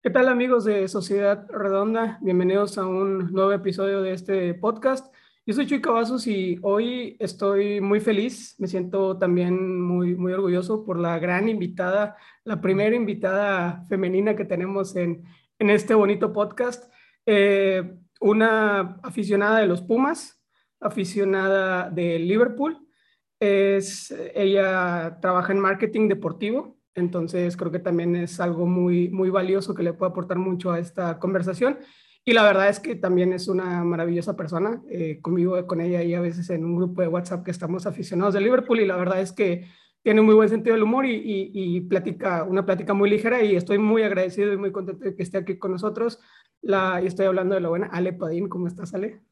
¿Qué tal amigos de Sociedad Redonda? Bienvenidos a un nuevo episodio de este podcast. Yo soy Chuy Cavazos y hoy estoy muy feliz, me siento también muy, muy orgulloso por la gran invitada, la primera invitada femenina que tenemos en, en este bonito podcast, eh, una aficionada de los Pumas, aficionada de Liverpool. Es, ella trabaja en marketing deportivo entonces creo que también es algo muy, muy valioso que le puede aportar mucho a esta conversación. Y la verdad es que también es una maravillosa persona. Eh, convivo con ella y a veces en un grupo de WhatsApp que estamos aficionados de Liverpool y la verdad es que tiene un muy buen sentido del humor y, y, platica una plática muy ligera y estoy muy agradecido y muy contento de que esté aquí con nosotros. La, y estoy hablando de la buena Ale Padín. ¿Cómo estás, Ale?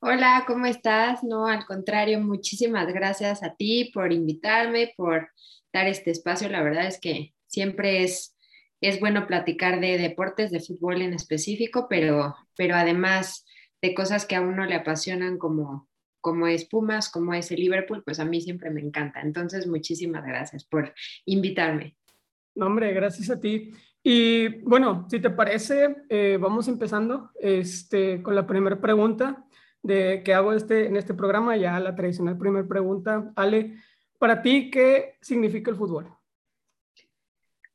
Hola, ¿cómo estás? No, al contrario, muchísimas gracias a ti por invitarme, por dar este espacio. La verdad es que siempre es, es bueno platicar de deportes, de fútbol en específico, pero, pero además de cosas que a uno le apasionan como, como es Pumas, como es el Liverpool, pues a mí siempre me encanta. Entonces, muchísimas gracias por invitarme. No, hombre, gracias a ti. Y bueno, si te parece, eh, vamos empezando este, con la primera pregunta de que hago este, en este programa, ya la tradicional primera pregunta. Ale, para ti, ¿qué significa el fútbol?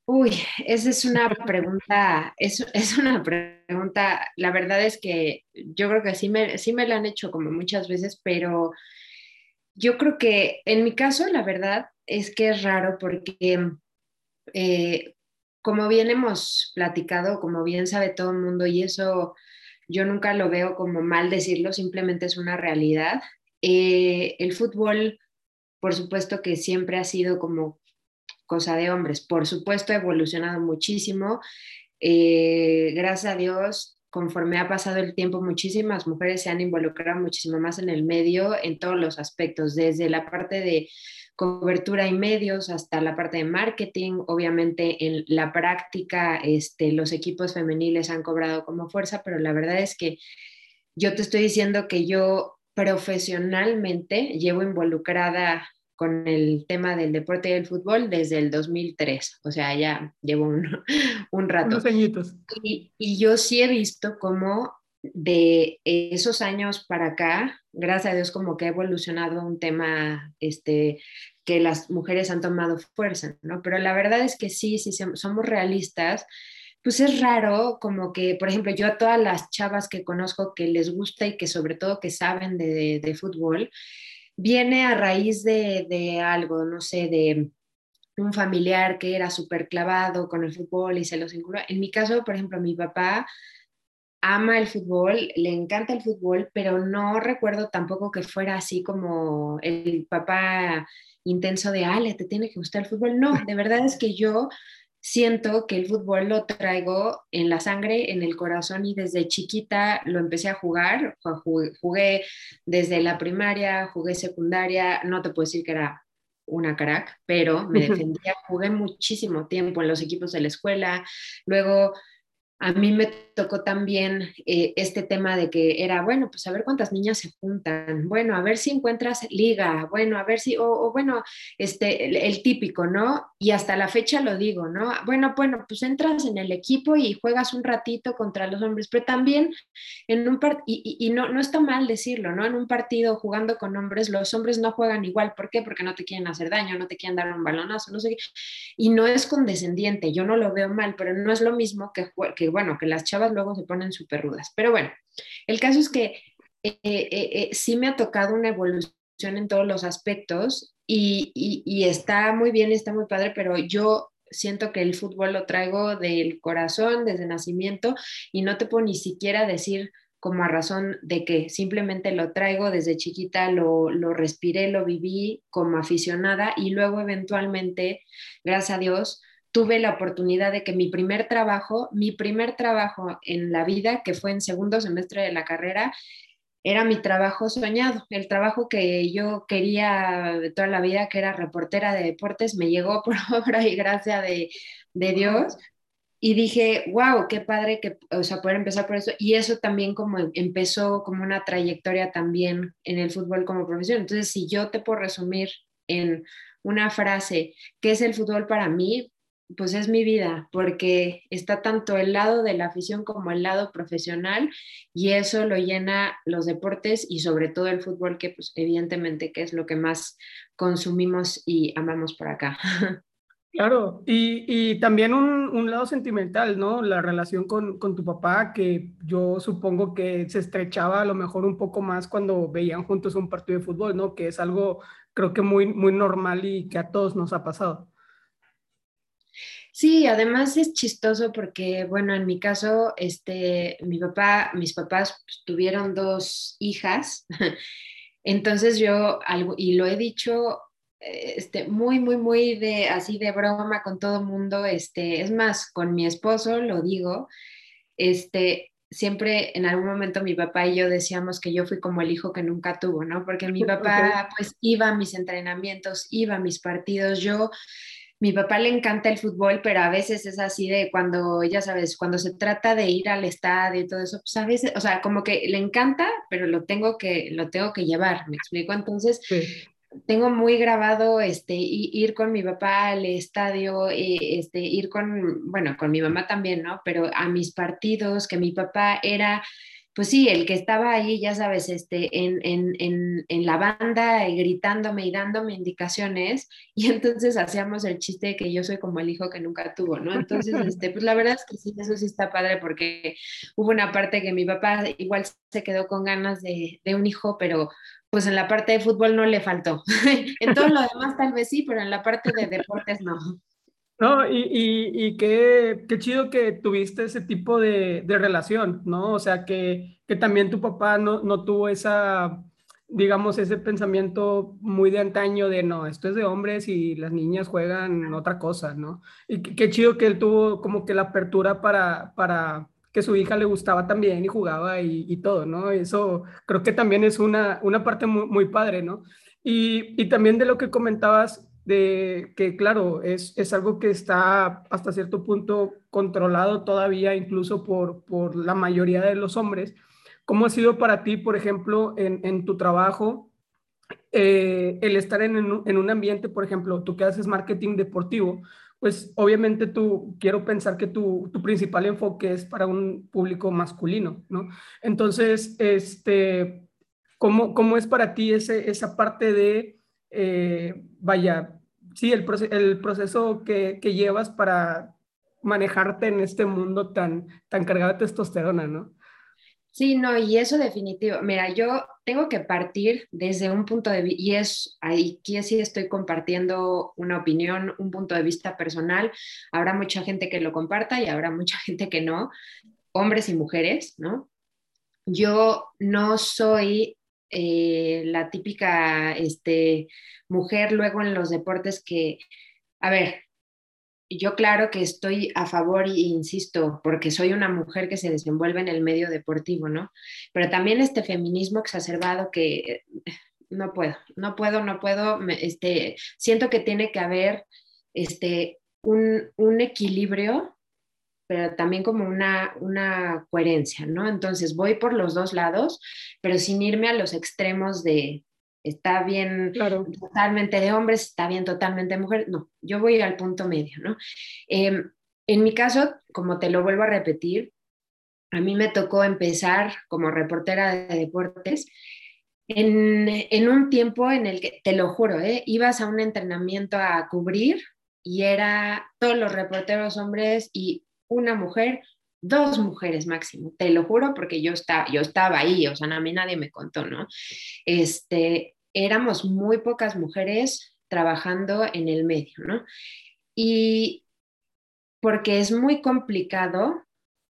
Uy, esa es una pregunta, es, es, una pregunta, la verdad es que yo creo que sí me, sí me la han hecho como muchas veces, pero yo creo que en mi caso la verdad es que es raro porque eh, como bien hemos platicado, como bien sabe todo el mundo y eso yo nunca lo veo como mal decirlo, simplemente es una realidad. Eh, el fútbol por supuesto que siempre ha sido como cosa de hombres. Por supuesto, ha evolucionado muchísimo. Eh, gracias a Dios, conforme ha pasado el tiempo, muchísimas mujeres se han involucrado muchísimo más en el medio en todos los aspectos, desde la parte de cobertura y medios hasta la parte de marketing. Obviamente en la práctica este, los equipos femeniles han cobrado como fuerza, pero la verdad es que yo te estoy diciendo que yo profesionalmente llevo involucrada con el tema del deporte y el fútbol desde el 2003, o sea, ya llevo un, un rato. añitos. Y, y, yo sí he visto cómo de esos años para acá, gracias a Dios, como que ha evolucionado un tema este, que las mujeres han tomado fuerza, ¿no? Pero la verdad es que sí, si somos realistas, pues es raro como que, por ejemplo, yo a todas las chavas que conozco que les gusta y que sobre todo que saben de, de, fútbol, viene a raíz de, de, algo, no sé, de un familiar que era súper clavado con el fútbol y se los inculcó. En mi caso, por ejemplo, mi papá ama el fútbol, le encanta el fútbol, pero no recuerdo tampoco que fuera así como el papá intenso de, Ale, te tiene que gustar el fútbol. No, de verdad es que yo siento que el fútbol lo traigo en la sangre, en el corazón y desde chiquita lo empecé a jugar. Jugué, desde la primaria, jugué secundaria, no te puedo decir que era una crack, pero me defendía, jugué muchísimo tiempo en los equipos de la escuela, luego a mí me tocó también eh, este tema de que era, bueno, pues a ver cuántas niñas se juntan, bueno, a ver si encuentras liga, bueno, a ver si, o, bueno, este, el, típico, ¿no? Y hasta la fecha lo digo, ¿no? Bueno, bueno, pues entras en el equipo y juegas un ratito contra los hombres, pero también en un partido, y, no, no está mal decirlo, ¿no? En un partido jugando con hombres, los hombres no juegan igual, ¿por qué? Porque no te quieren hacer daño, no te quieren dar un balonazo, no sé qué, y no es condescendiente, yo no lo veo mal, pero no es lo mismo que, que bueno, que las chavas luego se ponen súper rudas. Pero bueno, el caso es que eh, eh, eh, sí me ha tocado una evolución en todos los aspectos y, está muy bien, está muy padre, pero yo siento que el fútbol lo traigo del corazón, desde nacimiento, y no te puedo ni siquiera decir como a razón de que simplemente lo traigo desde chiquita, lo, lo respiré, lo viví como aficionada y luego eventualmente, gracias a Dios, tuve la oportunidad de que mi primer trabajo, mi primer trabajo en la vida, que fue en segundo semestre de la carrera, era mi trabajo soñado, el trabajo que yo quería toda la vida, que era reportera de deportes, me llegó por obra y gracia de, de Dios. Y dije, wow, qué padre que, o sea, poder empezar por eso. Y eso también como empezó como una trayectoria también en el fútbol como profesión. Entonces, si yo te puedo resumir en una frase, ¿qué es el fútbol para mí? Pues es mi vida, porque está tanto el lado de la afición como el lado profesional y eso lo llena los deportes y sobre todo el fútbol, que pues evidentemente que es lo que más consumimos y amamos por acá. Claro, y, y también un, un, lado sentimental, ¿no? La relación con, con, tu papá, que yo supongo que se estrechaba a lo mejor un poco más cuando veían juntos un partido de fútbol, ¿no? Que es algo creo que muy, muy normal y que a todos nos ha pasado. Sí, además es chistoso porque, bueno, en mi caso, este, mi papá, mis papás pues, tuvieron dos hijas, entonces yo, algo, y lo he dicho este, muy, muy, muy de así de broma con todo el mundo, este, es más, con mi esposo lo digo, este, siempre en algún momento mi papá y yo decíamos que yo fui como el hijo que nunca tuvo, ¿no? Porque mi papá pues iba a mis entrenamientos, iba a mis partidos, yo mi papá le encanta el fútbol, pero a veces es así de cuando, ya sabes, cuando se trata de ir al estadio y todo eso, pues a veces, o sea, como que le encanta, pero lo tengo que, lo tengo que llevar, ¿me explico? Entonces, tengo muy grabado este, ir con mi papá al estadio, eh, este, ir con, bueno, con mi mamá también, ¿no? Pero a mis partidos, que mi papá era, pues sí, el que estaba ahí, ya sabes, este, en, en, en, en la banda, gritándome y dándome indicaciones, y entonces hacíamos el chiste de que yo soy como el hijo que nunca tuvo, ¿no? Entonces, este, pues la verdad es que sí, eso sí está padre, porque hubo una parte que mi papá igual se quedó con ganas de, de un hijo, pero pues en la parte de fútbol no le faltó. en todo lo demás tal vez sí, pero en la parte de deportes no. No, y, y, y qué, qué, chido que tuviste ese tipo de, de relación, ¿no? O sea, que, que también tu papá no, no, tuvo esa, digamos, ese pensamiento muy de antaño de, no, esto es de hombres y las niñas juegan otra cosa, ¿no? Y qué, qué chido que él tuvo como que la apertura para, para que su hija le gustaba también y jugaba y, todo, ¿no? Eso creo que también es una, una parte muy, muy padre, ¿no? Y, y, también de lo que comentabas, de que claro, es, es algo que está hasta cierto punto controlado todavía incluso por, por la mayoría de los hombres. ¿Cómo ha sido para ti, por ejemplo, en, en tu trabajo, eh, el estar en, en, un ambiente, por ejemplo, tú que haces marketing deportivo, pues obviamente tú, quiero pensar que tu, tu, principal enfoque es para un público masculino, ¿no? Entonces, este, ¿cómo, cómo es para ti ese, esa parte de, eh, vaya, sí, el, proceso que, llevas para manejarte en este mundo tan, tan cargado de testosterona, ¿no? Sí, no, y eso definitivo. Mira, yo tengo que partir desde un punto de vista, y es ahí que sí estoy compartiendo una opinión, un punto de vista personal. Habrá mucha gente que lo comparta y habrá mucha gente que no, hombres y mujeres, ¿no? Yo no soy eh, la típica este, mujer luego en los deportes que, a ver, yo claro que estoy a favor e insisto, porque soy una mujer que se desenvuelve en el medio deportivo, ¿no? Pero también este feminismo exacerbado que no puedo, no puedo, no puedo, este, siento que tiene que haber este, un, un equilibrio, pero también como una, una coherencia, ¿no? Entonces voy por los dos lados, pero sin irme a los extremos de, está bien totalmente de hombres, está bien totalmente de mujeres. No, yo voy al punto medio, ¿no? Em, en mi caso, como te lo vuelvo a repetir, a mí me tocó empezar como reportera de deportes en, en un tiempo en el que, te lo juro, ¿eh? ibas a un entrenamiento a cubrir y era todos los reporteros hombres y una mujer, dos mujeres máximo, te lo juro porque yo estaba, yo estaba ahí, o sea, a mí nadie me contó, ¿no? Este, éramos muy pocas mujeres trabajando en el medio, ¿no? Y porque es muy complicado,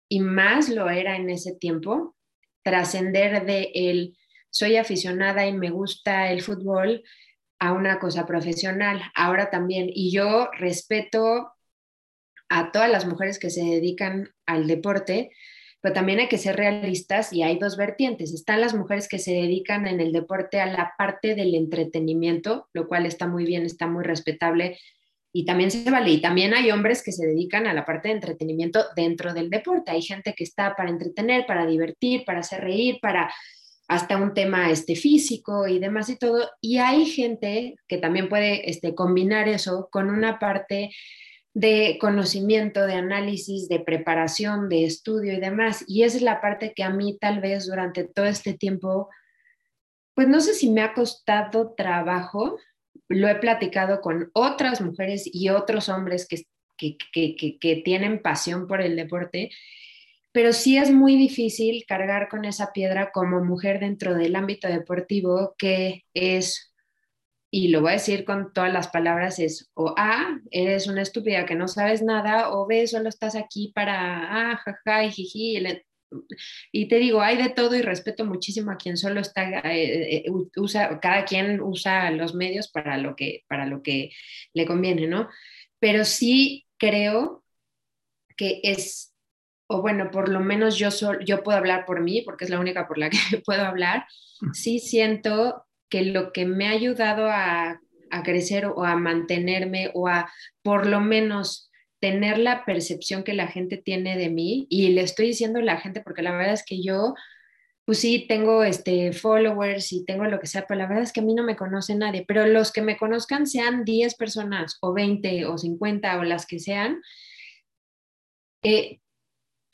y más lo era en ese tiempo, trascender de el soy aficionada y me gusta el fútbol a una cosa profesional. Ahora también, y yo respeto a todas las mujeres que se dedican al deporte, pero también hay que ser realistas y hay dos vertientes. Están las mujeres que se dedican en el deporte a la parte del entretenimiento, lo cual está muy bien, está muy respetable y también se vale. Y también hay hombres que se dedican a la parte de entretenimiento dentro del deporte. Hay gente que está para entretener, para divertir, para hacer reír, para hasta un tema este, físico y demás y todo. Y hay gente que también puede este, combinar eso con una parte de conocimiento, de análisis, de preparación, de estudio y demás. Y esa es la parte que a mí tal vez durante todo este tiempo, pues no sé si me ha costado trabajo, lo he platicado con otras mujeres y otros hombres que, que, tienen pasión por el deporte, pero sí es muy difícil cargar con esa piedra como mujer dentro del ámbito deportivo, que es, y lo voy a decir con todas las palabras, es o A, eres una estúpida que no sabes nada, o B, solo estás aquí para, ah, jaja, jiji, y te digo, hay de todo y respeto muchísimo a quien solo está, eh, eh, usa, cada quien usa los medios para lo que, para lo que le conviene, ¿no? Pero sí creo que es, o bueno, por lo menos yo, yo puedo hablar por mí, porque es la única por la que puedo hablar, sí siento que lo que me ha ayudado a, a crecer o a mantenerme o a por lo menos tener la percepción que la gente tiene de mí, y le estoy diciendo a la gente porque la verdad es que yo, pues sí, tengo este, followers y tengo lo que sea, pero la verdad es que a mí no me conoce nadie, pero los que me conozcan sean 10 personas o 20 o 50 o las que sean, eh,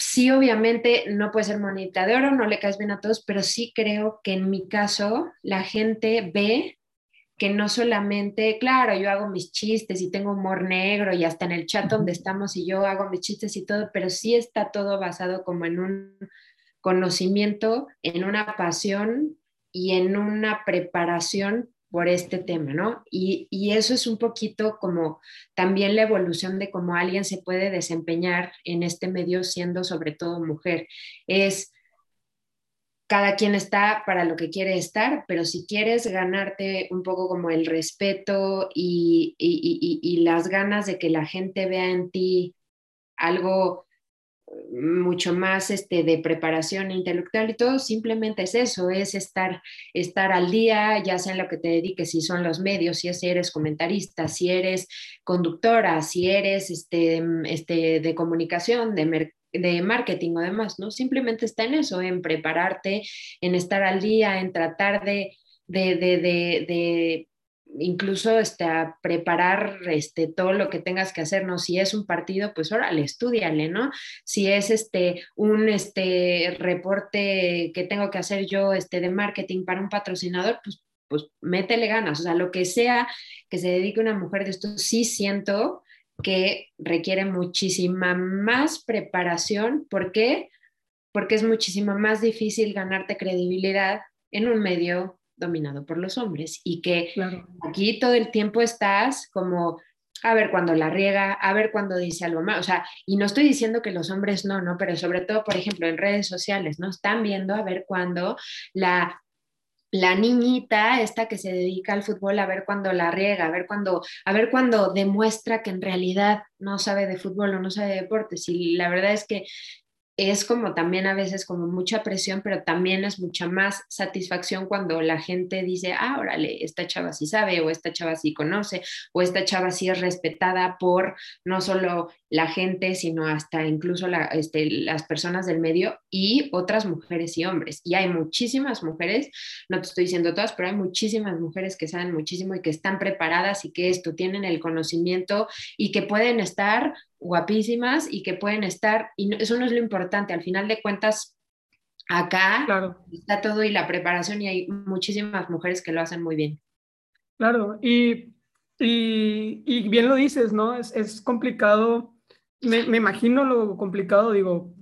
sí, obviamente no puede ser monita de oro, no le caes bien a todos, pero sí creo que en mi caso la gente ve que no solamente, claro, yo hago mis chistes y tengo humor negro y hasta en el chat donde estamos y yo hago mis chistes y todo, pero sí está todo basado como en un conocimiento, en una pasión y en una preparación por este tema, ¿no? Y, y, eso es un poquito como también la evolución de cómo alguien se puede desempeñar en este medio siendo sobre todo mujer. Es cada quien está para lo que quiere estar, pero si quieres ganarte un poco como el respeto y, las ganas de que la gente vea en ti algo mucho más este, de preparación intelectual y todo, simplemente es eso, es estar, estar al día, ya sea en lo que te dediques, si son los medios, si eres comentarista, si eres conductora, si eres este, este, de comunicación, de, de marketing o demás, ¿no? Simplemente está en eso, en prepararte, en estar al día, en tratar de, incluso este, preparar este, todo lo que tengas que hacer, ¿no? Si es un partido, pues órale, estudiale, ¿no? Si es este, un este, reporte que tengo que hacer yo este, de marketing para un patrocinador, pues, pues métele ganas, o sea, lo que sea que se dedique una mujer de esto, sí siento que requiere muchísima más preparación. ¿Por qué? Porque es muchísimo más difícil ganarte credibilidad en un medio dominado por los hombres y que aquí todo el tiempo estás como a ver cuando la riega, a ver cuando dice algo más, o sea, y no estoy diciendo que los hombres no, no, pero sobre todo, por ejemplo, en redes sociales, ¿no? Están viendo a ver cuando la la niñita esta que se dedica al fútbol a ver cuando la riega, a ver cuando, a ver cuando demuestra que en realidad no sabe de fútbol o no sabe de deportes. Y la verdad es que es como también a veces como mucha presión, pero también es mucha más satisfacción cuando la gente dice, ah, órale, esta chava sí sabe, o esta chava sí conoce, o esta chava sí es respetada por no solo la gente, sino hasta incluso este, las personas del medio y otras mujeres y hombres. Y hay muchísimas mujeres, no te estoy diciendo todas, pero hay muchísimas mujeres que saben muchísimo y que están preparadas y que esto tienen el conocimiento y que pueden estar guapísimas y que pueden estar, y eso no es lo importante, al final de cuentas, acá está todo y la preparación y hay muchísimas mujeres que lo hacen muy bien. Claro, y, y, bien lo dices, ¿no? Es, es complicado, me, me, imagino lo complicado, digo,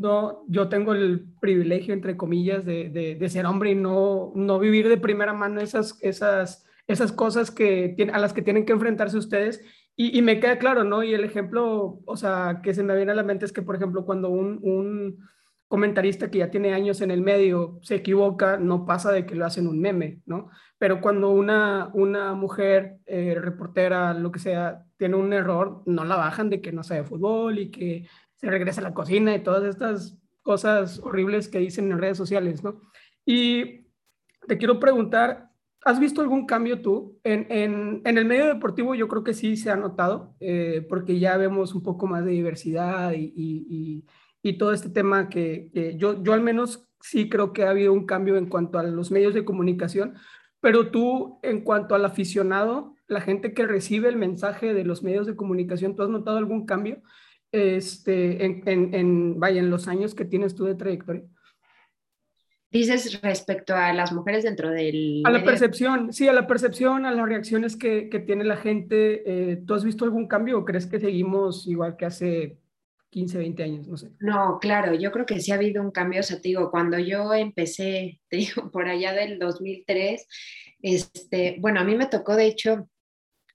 no, yo tengo el privilegio, entre comillas, de, de, de, ser hombre y no, no vivir de primera mano esas, esas, esas cosas que, a las que tienen que enfrentarse ustedes y, me queda claro, ¿no? Y el ejemplo, o sea, que se me viene a la mente es que, por ejemplo, cuando un, un comentarista que ya tiene años en el medio se equivoca, no pasa de que lo hacen un meme, ¿no? Pero cuando una, una mujer, eh, reportera, lo que sea, tiene un error, no la bajan de que no sabe fútbol y que se regresa a la cocina y todas estas cosas horribles que dicen en redes sociales, ¿no? Y te quiero preguntar, ¿Has visto algún cambio tú? En, en, en, el medio deportivo yo creo que sí se ha notado, eh, porque ya vemos un poco más de diversidad y, y, todo este tema que, yo, yo al menos sí creo que ha habido un cambio en cuanto a los medios de comunicación, pero tú en cuanto al aficionado, la gente que recibe el mensaje de los medios de comunicación, ¿tú has notado algún cambio este, en, en, vaya, en los años que tienes tú de trayectoria? Dices respecto a las mujeres dentro del... A la percepción, sí, a la percepción, a las reacciones que, que tiene la gente. Eh, ¿Tú has visto algún cambio o crees que seguimos igual que hace 15, 20 años? No sé. No, claro, yo creo que sí ha habido un cambio. O sea, te digo, cuando yo empecé, te digo, por allá del 2003, este, bueno, a mí me tocó, de hecho,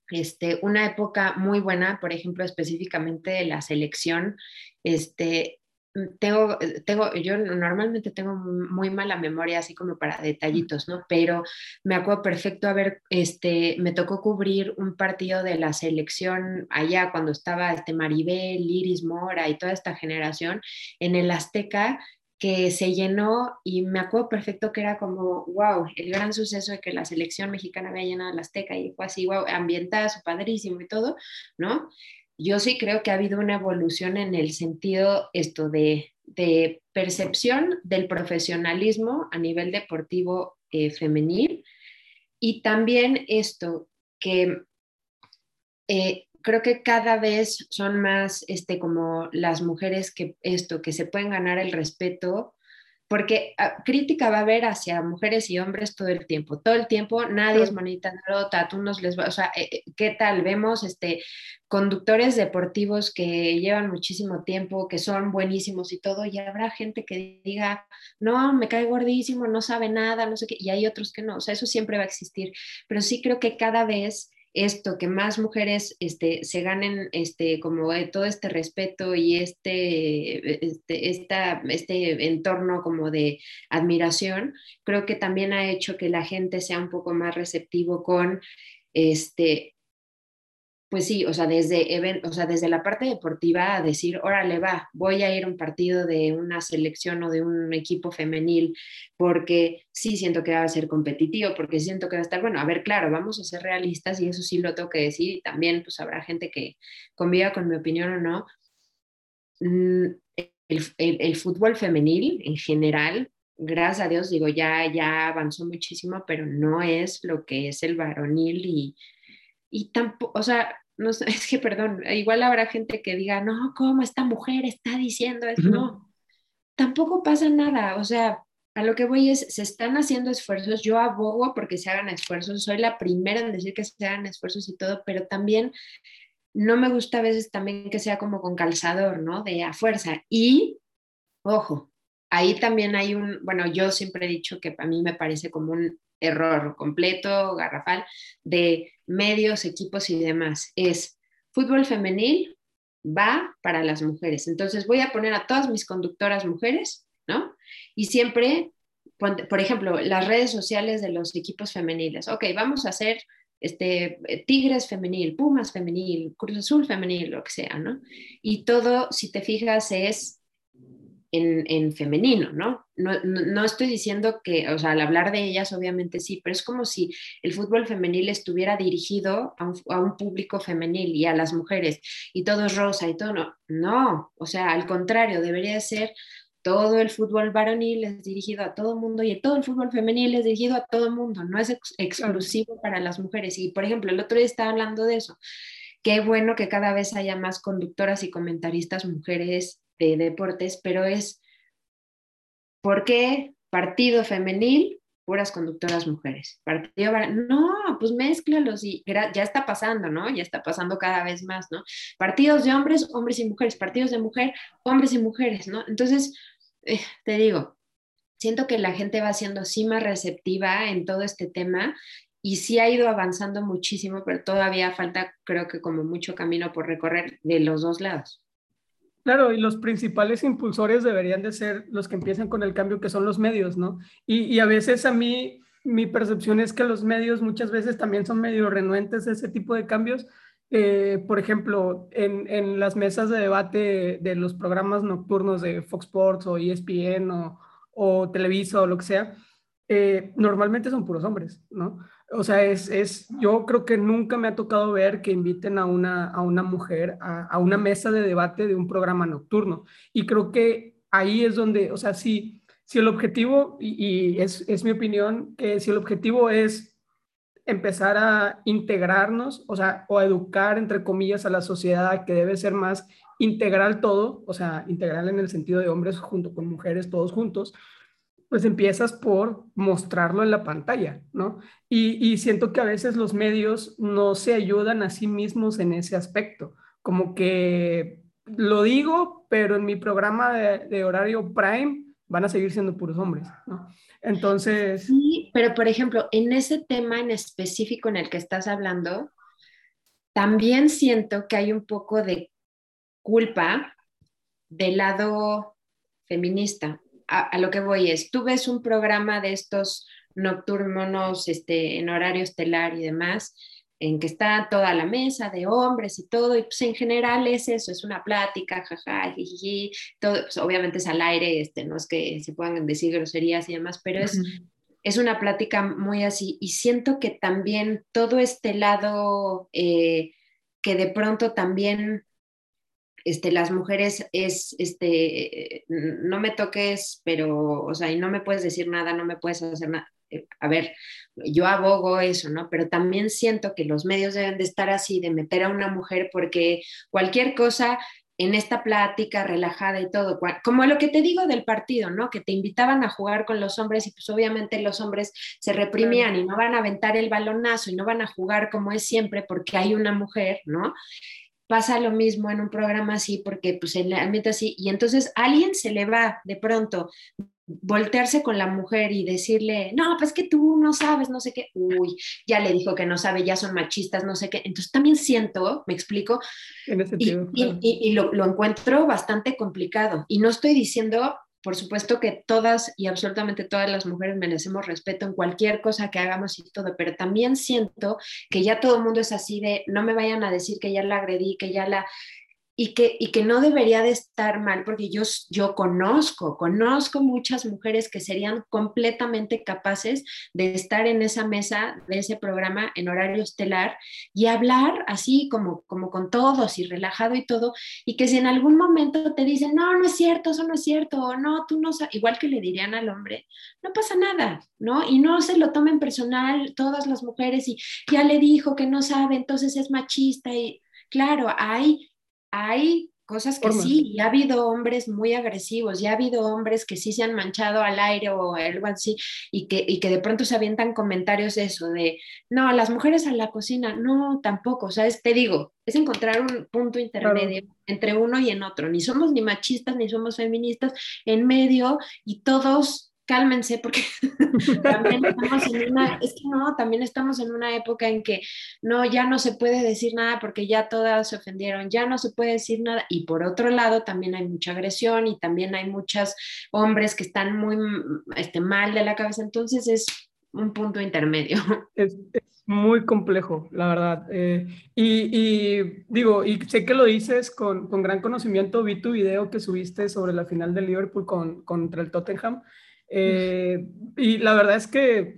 este, una época muy buena, por ejemplo, específicamente de la selección, este, tengo, eh, tengo, yo normalmente tengo muy mala memoria, así como para detallitos, ¿no? Pero me acuerdo perfecto haber, este, me tocó cubrir un partido de la selección allá cuando estaba este Maribel, Iris Mora y toda esta generación en el Azteca que se llenó y me acuerdo perfecto que era como, wow, el gran suceso de que la selección mexicana había llenado el Azteca y fue así, wow, ambientazo, padrísimo y todo, ¿no? Yo sí creo que ha habido una evolución en el sentido esto de, percepción del profesionalismo a nivel deportivo eh, femenil y también esto que eh, creo que cada vez son más este como las mujeres que esto que se pueden ganar el respeto porque ah, crítica va a haber hacia mujeres y hombres todo el tiempo, todo el tiempo, nadie es monita rota, tú nos les va, o sea, eh, eh, ¿qué tal? Vemos este, conductores deportivos que llevan muchísimo tiempo, que son buenísimos y todo, y habrá gente que diga, no, me cae gordísimo, no sabe nada, no sé qué, y hay otros que no, o sea, eso siempre va a existir, pero sí creo que cada vez esto, que más mujeres este, se ganen este, como todo este respeto y este, este, esta, este entorno como de admiración, creo que también ha hecho que la gente sea un poco más receptivo con este, pues sí, o sea, desde, o sea, desde la parte deportiva a decir, órale, va, voy a ir a un partido de una selección o de un equipo femenil, porque sí siento que va a ser competitivo, porque siento que va a estar, bueno, a ver, claro, vamos a ser realistas y eso sí lo tengo que decir, y también pues habrá gente que conviva con mi opinión o no. Mm, el, el fútbol femenil en general gracias a Dios, digo, ya, ya avanzó muchísimo, pero no es lo que es el varonil y, y tampoco, o sea, no es que perdón, igual habrá gente que diga, no, ¿cómo esta mujer está diciendo eso? No, tampoco pasa nada, o sea, a lo que voy es, se están haciendo esfuerzos, yo abogo porque se hagan esfuerzos, soy la primera en decir que se hagan esfuerzos y todo, pero también no me gusta a veces también que sea como con calzador, ¿no? De a fuerza. Y, ojo, ahí también hay un, bueno, yo siempre he dicho que a mí me parece como un error completo, garrafal, de medios, equipos y demás. Es fútbol femenil va para las mujeres. Entonces voy a poner a todas mis conductoras mujeres, ¿no? Y siempre, por ejemplo, las redes sociales de los equipos femeniles. Ok, vamos a hacer este, Tigres femenil, Pumas femenil, Cruz Azul femenil, lo que sea, ¿no? Y todo, si te fijas, es en, femenino, ¿no? ¿no? estoy diciendo que, o sea, al hablar de ellas, obviamente sí, pero es como si el fútbol femenil estuviera dirigido a un, público femenil y a las mujeres, y todo es rosa y todo, no, no, o sea, al contrario, debería ser todo el fútbol varonil es dirigido a todo el mundo y todo el fútbol femenil es dirigido a todo el mundo, no es exclusivo para las mujeres. Y, por ejemplo, el otro día estaba hablando de eso. Qué bueno que cada vez haya más conductoras y comentaristas mujeres de deportes, pero es ¿por qué partido femenil, puras conductoras mujeres? Partido no, pues mézclalos y ya está pasando, ¿no? Ya está pasando cada vez más, ¿no? Partidos de hombres, hombres y mujeres, partidos de mujer, hombres y mujeres, ¿no? Entonces, eh, te digo, siento que la gente va siendo así más receptiva en todo este tema y sí ha ido avanzando muchísimo, pero todavía falta, creo que como mucho camino por recorrer de los dos lados. Claro, y los principales impulsores deberían de ser los que empiezan con el cambio, que son los medios, ¿no? Y, a veces a mí, mi percepción es que los medios muchas veces también son medio renuentes a ese tipo de cambios. Eh, por ejemplo, en, las mesas de debate de los programas nocturnos de Fox Sports o ESPN o, o Televisa o lo que sea, eh, normalmente son puros hombres, ¿no? O sea, es, es, yo creo que nunca me ha tocado ver que inviten a una, a una mujer a, una mesa de debate de un programa nocturno. Y creo que ahí es donde, o sea, si, si el objetivo, y, es, es, mi opinión, que si el objetivo es empezar a integrarnos, o sea, o educar, entre comillas, a la sociedad que debe ser más integral todo, o sea, integral en el sentido de hombres junto con mujeres, todos juntos, pues empiezas por mostrarlo en la pantalla, ¿no? Y, siento que a veces los medios no se ayudan a sí mismos en ese aspecto, como que lo digo, pero en mi programa de, de horario prime van a seguir siendo puros hombres, ¿no? Entonces... Sí, pero por ejemplo, en ese tema en específico en el que estás hablando, también siento que hay un poco de culpa del lado feminista a, lo que voy es, tú ves un programa de estos nocturnos este, en horario estelar y demás, en que está toda la mesa de hombres y todo, y pues en general es eso, es una plática, jaja, jiji, todo, pues obviamente es al aire, este, no es que se puedan decir groserías y demás, pero es, es una plática muy así, y siento que también todo este lado eh, que de pronto también este, las mujeres es, este, no me toques, pero, o sea, y no me puedes decir nada, no me puedes hacer nada. Eh, a ver, yo abogo eso, ¿no? Pero también siento que los medios deben de estar así, de meter a una mujer, porque cualquier cosa en esta plática relajada y todo, como lo que te digo del partido, ¿no? Que te invitaban a jugar con los hombres y pues obviamente los hombres se reprimían y no van a aventar el balonazo y no van a jugar como es siempre porque hay una mujer, ¿no? Pasa lo mismo en un programa así, porque pues en el ambiente así, y entonces a alguien se le va de pronto voltearse con la mujer y decirle, no, pues que tú no sabes, no sé qué, uy, ya le dijo que no sabe, ya son machistas, no sé qué. Entonces también siento, me explico, y, lo, lo, encuentro bastante complicado. Y no estoy diciendo por supuesto que todas y absolutamente todas las mujeres merecemos respeto en cualquier cosa que hagamos y todo, pero también siento que ya todo el mundo es así de, no me vayan a decir que ya la agredí, que ya la y que, y que no debería de estar mal, porque yo, yo conozco, conozco muchas mujeres que serían completamente capaces de estar en esa mesa de ese programa en horario estelar y hablar así como, como con todos y relajado y todo, y que si en algún momento te dicen, no, no es cierto, eso no es cierto, o no, tú no sabes, igual que le dirían al hombre, no pasa nada, ¿no? Y no se lo tomen personal todas las mujeres y ya le dijo que no sabe, entonces es machista y claro, hay hay cosas que sí, y ha habido hombres muy agresivos, y ha habido hombres que sí se han manchado al aire o algo así, y que, y que de pronto se avientan comentarios de eso, de, no, las mujeres a la cocina, no, tampoco, o sea, te digo, es encontrar un punto intermedio entre uno y en otro, ni somos ni machistas, ni somos feministas, en medio, y todos cálmense porque también estamos en una, es que no, también estamos en una época en que no, ya no se puede decir nada porque ya todas se ofendieron, ya no se puede decir nada y por otro lado también hay mucha agresión y también hay muchos hombres que están muy este, mal de la cabeza, entonces es un punto intermedio. Es, muy complejo, la verdad. Eh, y, digo, y sé que lo dices con, con, gran conocimiento, vi tu video que subiste sobre la final del Liverpool con, contra el Tottenham eh, y la verdad es que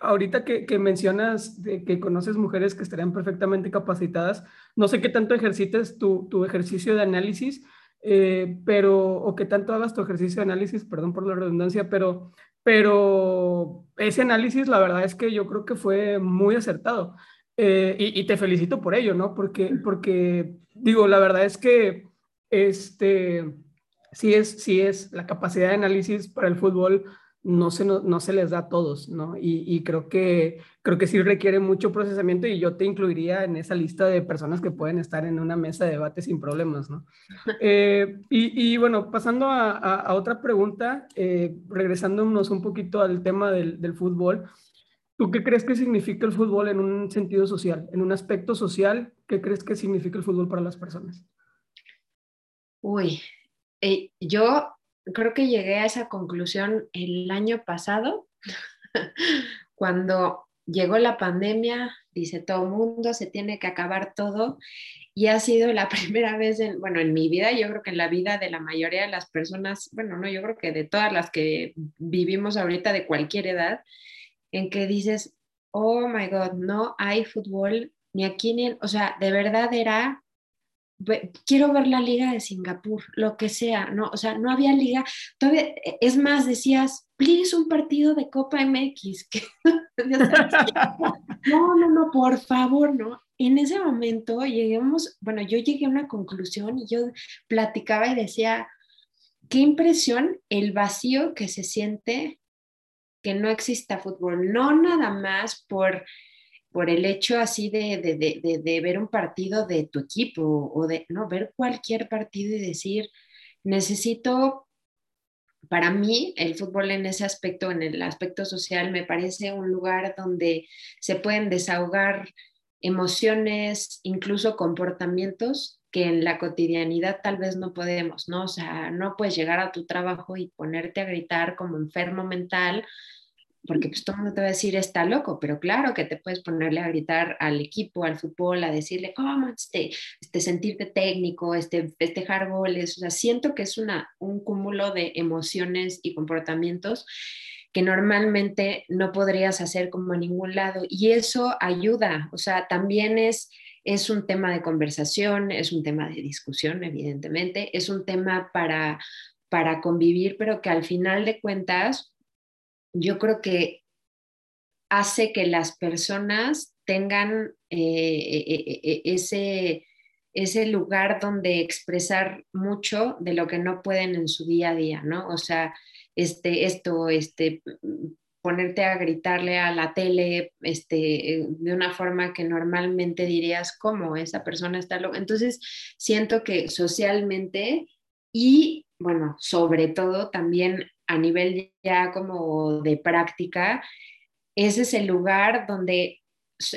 ahorita que, que mencionas de que conoces mujeres que estarían perfectamente capacitadas, no sé qué tanto ejercites tu, tu ejercicio de análisis, eh, pero, o qué tanto hagas tu ejercicio de análisis, perdón por la redundancia, pero, pero ese análisis la verdad es que yo creo que fue muy acertado. Eh, y, y, te felicito por ello, ¿no? Porque, porque digo, la verdad es que este sí es, sí es la capacidad de análisis para el fútbol no se, no, se les da a todos, ¿no? Y, creo, que, creo que sí requiere mucho procesamiento y yo te incluiría en esa lista de personas que pueden estar en una mesa de debate sin problemas, ¿no? Eh, y, bueno, pasando a, otra pregunta, eh, regresándonos un poquito al tema del, del fútbol, ¿tú qué crees que significa el fútbol en un sentido social, en un aspecto social? ¿Qué crees que significa el fútbol para las personas? Uy, eh, yo creo que llegué a esa conclusión el año pasado, cuando llegó la pandemia, dice todo mundo, se tiene que acabar todo, y ha sido la primera vez, en, bueno, en mi vida, yo creo que en la vida de la mayoría de las personas, bueno, no, yo creo que de todas las que vivimos ahorita de cualquier edad, en que dices, oh my God, no hay fútbol ni aquí ni, o sea, de verdad era quiero ver la liga de Singapur, lo que sea, ¿no? O sea, no había liga. Todavía, e, es más, decías, please, un partido de Copa MX. no, no, no, por favor, ¿no? En ese momento lleguemos, bueno, yo llegué a una conclusión y yo platicaba y decía, qué impresión el vacío que se siente que no exista fútbol, no nada más por por el hecho así de, de, ver un partido de tu equipo o de no ver cualquier partido y decir, necesito, para mí el fútbol en ese aspecto, en el aspecto social, me parece un lugar donde se pueden desahogar emociones, incluso comportamientos que en la cotidianidad tal vez no podemos, ¿no? O sea, no puedes llegar a tu trabajo y ponerte a gritar como enfermo mental porque pues todo el mundo te va a decir está loco, pero claro que te puedes ponerle a gritar al equipo, al fútbol, a decirle cómo este, este sentirte técnico, este festejar goles, o sea, siento que es una, un cúmulo de emociones y comportamientos que normalmente no podrías hacer como a ningún lado y eso ayuda, o sea, también es es un tema de conversación, es un tema de discusión, evidentemente, es un tema para para convivir, pero que al final de cuentas yo creo que hace que las personas tengan eh, eh, eh, ese, ese lugar donde expresar mucho de lo que no pueden en su día a día, ¿no? O sea, este, esto, este, ponerte a gritarle a la tele este, de una forma que normalmente dirías, ¿cómo esa persona está loca? Entonces, siento que socialmente y, bueno, sobre todo también a nivel ya como de práctica, ese es el lugar donde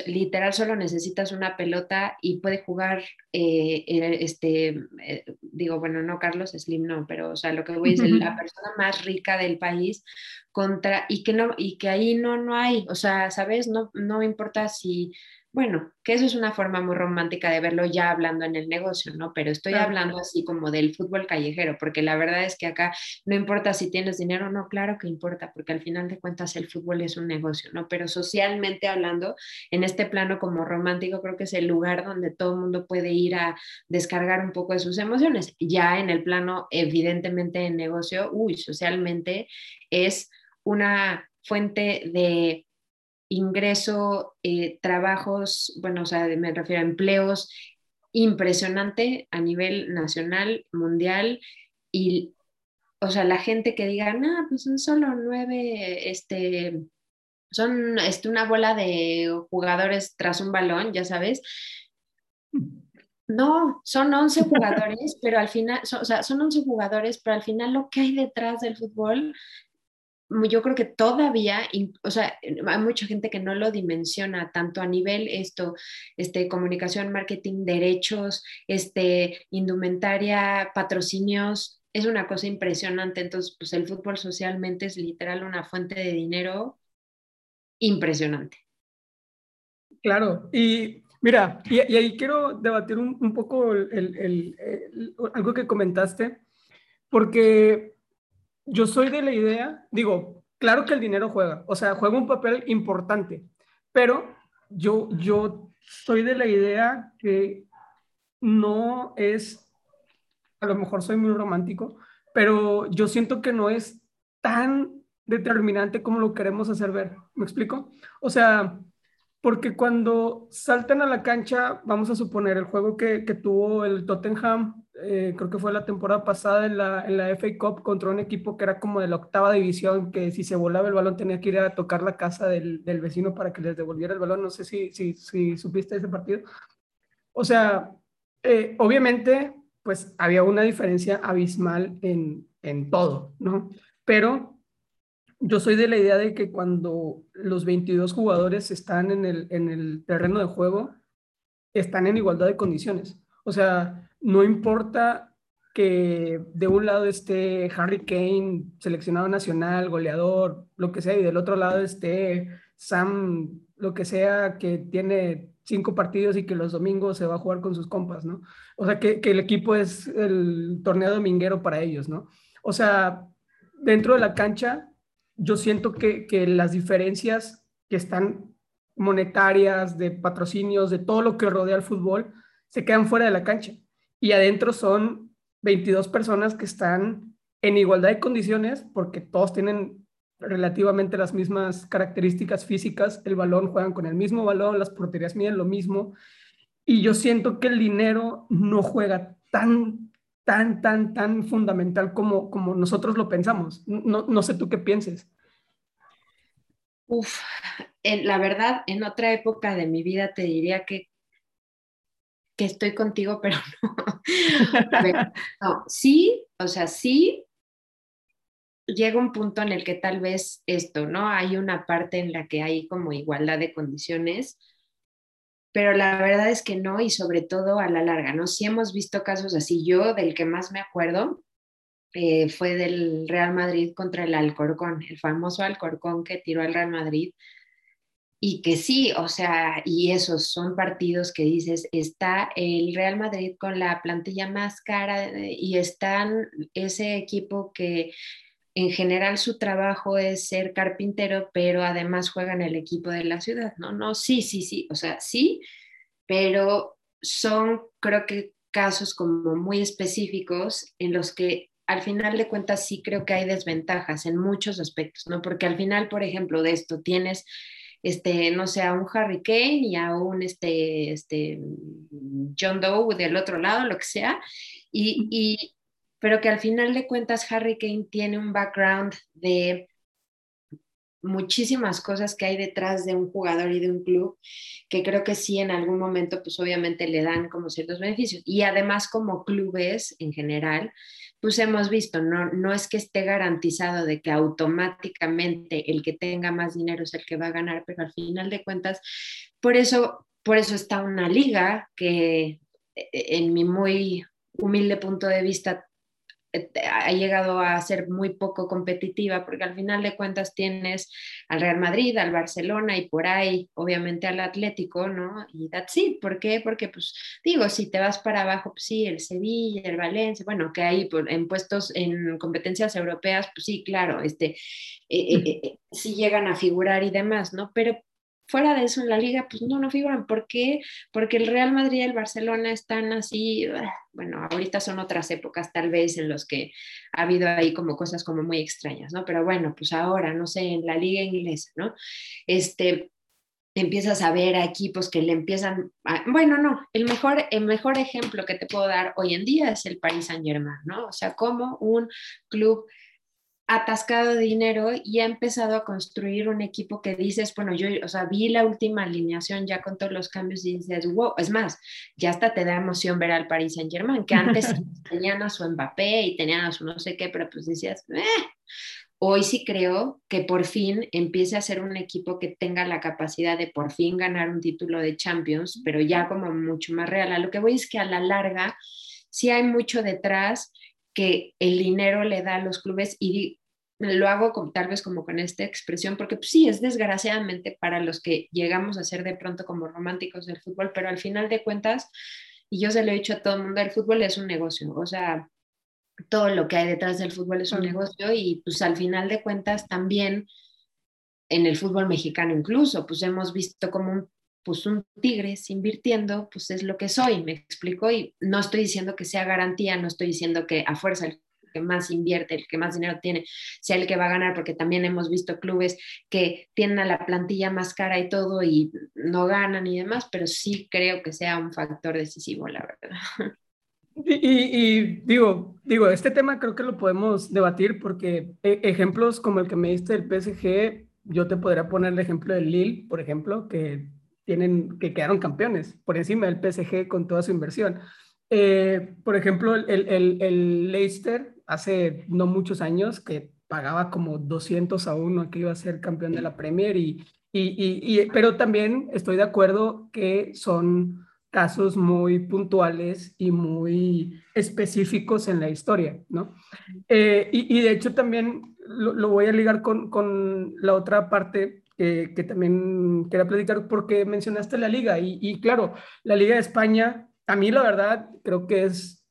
literal solo necesitas una pelota y puede jugar, eh, este, eh, digo, bueno, no Carlos Slim, no, pero o sea, lo que voy a decir, la persona más rica del país contra, y que, no, y que ahí no, no hay, o sea, ¿sabes? No, no importa si bueno, que eso es una forma muy romántica de verlo ya hablando en el negocio, ¿no? Pero estoy hablando así como del fútbol callejero, porque la verdad es que acá no importa si tienes dinero o no, claro que importa, porque al final de cuentas el fútbol es un negocio, ¿no? Pero socialmente hablando, en este plano como romántico, creo que es el lugar donde todo el mundo puede ir a descargar un poco de sus emociones. Ya en el plano, evidentemente, en negocio, uy, socialmente es una fuente de ingreso, eh, trabajos, bueno, o sea, me refiero a empleos impresionante a nivel nacional, mundial, y, o sea, la gente que diga, no, pues son solo nueve, este, son este, una bola de jugadores tras un balón, ya sabes. No, son 11 jugadores, pero al final, o sea, son 11 jugadores, pero al final lo que hay detrás del fútbol yo creo que todavía, o sea, hay mucha gente que no lo dimensiona tanto a nivel esto, este, comunicación, marketing, derechos, este, indumentaria, patrocinios, es una cosa impresionante. Entonces, pues el fútbol socialmente es literal una fuente de dinero impresionante. Claro, y mira, y, ahí quiero debatir un, poco algo que comentaste, porque yo soy de la idea, digo, claro que el dinero juega, o sea, juega un papel importante, pero yo, yo soy de la idea que no es, a lo mejor soy muy romántico, pero yo siento que no es tan determinante como lo queremos hacer ver. ¿Me explico? O sea, porque cuando saltan a la cancha, vamos a suponer el juego que, que tuvo el Tottenham eh, creo que fue la temporada pasada en la, en la FA Cup contra un equipo que era como de la octava división, que si se volaba el balón tenía que ir a tocar la casa del, del vecino para que les devolviera el balón. No sé si, si, si supiste ese partido. O sea, eh, obviamente, pues había una diferencia abismal en, en todo, ¿no? Pero yo soy de la idea de que cuando los 22 jugadores están en el, en el terreno de juego, están en igualdad de condiciones. O sea, no importa que de un lado esté Harry Kane, seleccionado nacional, goleador, lo que sea, y del otro lado esté Sam, lo que sea, que tiene cinco partidos y que los domingos se va a jugar con sus compas, ¿no? O sea, que, el equipo es el torneo dominguero para ellos, ¿no? O sea, dentro de la cancha, yo siento que, que las diferencias que están monetarias, de patrocinios, de todo lo que rodea el fútbol, se quedan fuera de la cancha. Y adentro son 22 personas que están en igualdad de condiciones porque todos tienen relativamente las mismas características físicas, el balón juegan con el mismo balón, las porterías miden lo mismo y yo siento que el dinero no juega tan tan, tan, tan fundamental como, como nosotros lo pensamos. No, no sé tú qué pienses. Uf, la verdad, en otra época de mi vida te diría que, que estoy contigo, pero no. Sí, o sea, sí, llega un punto en el que tal vez esto, ¿no? Hay una parte en la que hay como igualdad de condiciones, pero la verdad es que no, y sobre todo a la larga, ¿no? Sí hemos visto casos así. Yo, del que más me acuerdo, eh, fue del Real Madrid contra el Alcorcón, el famoso Alcorcón que tiró al Real Madrid. Y que sí, o sea, y esos son partidos que dices, está el Real Madrid con la plantilla más cara y están ese equipo que en general su trabajo es ser carpintero, pero además juega en el equipo de la ciudad, ¿no? No, sí, sí, sí, o sea, sí, pero son, creo que casos como muy específicos en los que al final de cuentas sí creo que hay desventajas en muchos aspectos, ¿no? Porque al final, por ejemplo, de esto tienes, este, no sé, a un Harry Kane y a un, este, este, John Doe del otro lado, lo que sea, y, y pero que al final de cuentas Harry Kane tiene un background de muchísimas cosas que hay detrás de un jugador y de un club que creo que sí en algún momento pues obviamente le dan como ciertos beneficios. Y además como clubes en general pues hemos visto, no, no es que esté garantizado de que automáticamente el que tenga más dinero es el que va a ganar, pero al final de cuentas, por eso, por eso está una liga que e, e, en mi muy humilde punto de vista ha llegado a ser muy poco competitiva, porque al final de cuentas tienes al Real Madrid, al Barcelona y por ahí, obviamente, al Atlético, ¿no? Y that's it. ¿Por qué? Porque, pues, digo, si te vas para abajo, pues sí, el Sevilla, el Valencia, bueno, que hay en puestos en competencias europeas, pues sí, claro, este, eh, eh, sí llegan a figurar y demás, ¿no? Pero fuera de eso en la liga, pues no, no figuran. ¿Por qué? Porque el Real Madrid y el Barcelona están así, ah, bueno, ahorita son otras épocas tal vez en los que ha habido ahí como cosas como muy extrañas, ¿no? Pero bueno, pues ahora, no sé, en la liga inglesa, ¿no? Este, empiezas a ver a equipos que le empiezan, bueno, no, el mejor, el mejor ejemplo que te puedo dar hoy en día es el Paris Saint Germain, ¿no? O sea, como un club atascado de dinero y ha empezado a construir un equipo que dices, bueno, yo, o sea, vi la última alineación ya con todos los cambios y dices, wow, es más, ya hasta te da emoción ver al Paris Saint Germain, que antes tenían a su Mbappé y tenían a su no sé qué, pero pues decías, eh". hoy sí creo que por fin empiece a ser un equipo que tenga la capacidad de por fin ganar un título de Champions, pero ya como mucho más real. A lo que voy es que a la larga sí hay mucho detrás que el dinero le da a los clubes y lo hago como, tal vez como con esta expresión, porque pues, sí, es desgraciadamente para los que llegamos a ser de pronto como románticos del fútbol, pero al final de cuentas, y yo se lo he dicho a todo el mundo, el fútbol es un negocio, o sea, todo lo que hay detrás del fútbol es un negocio y pues al final de cuentas también en el fútbol mexicano incluso, pues hemos visto como un pues un tigres invirtiendo, pues es lo que soy, me explico, y no estoy diciendo que sea garantía, no estoy diciendo que a fuerza el que más invierte, el que más dinero tiene, sea el que va a ganar, porque también hemos visto clubes que tienen a la plantilla más cara y todo y no ganan y demás, pero sí creo que sea un factor decisivo, la verdad. Y, digo, digo, este tema creo que lo podemos debatir porque e, ejemplos como el que me diste del PSG, yo te podría poner el ejemplo del Lille, por ejemplo, que tienen, que quedaron campeones por encima del PSG con toda su inversión. Eh, por ejemplo, el, el, el, Leicester hace no muchos años que pagaba como 200 a 1 que iba a ser campeón de la Premier y, y, y, pero también estoy de acuerdo que son casos muy puntuales y muy específicos en la historia, ¿no? Eh, y, de hecho también lo, lo, voy a ligar con, con la otra parte que también quería platicar porque mencionaste la liga y, y, claro, la liga de España, a mí la verdad creo que es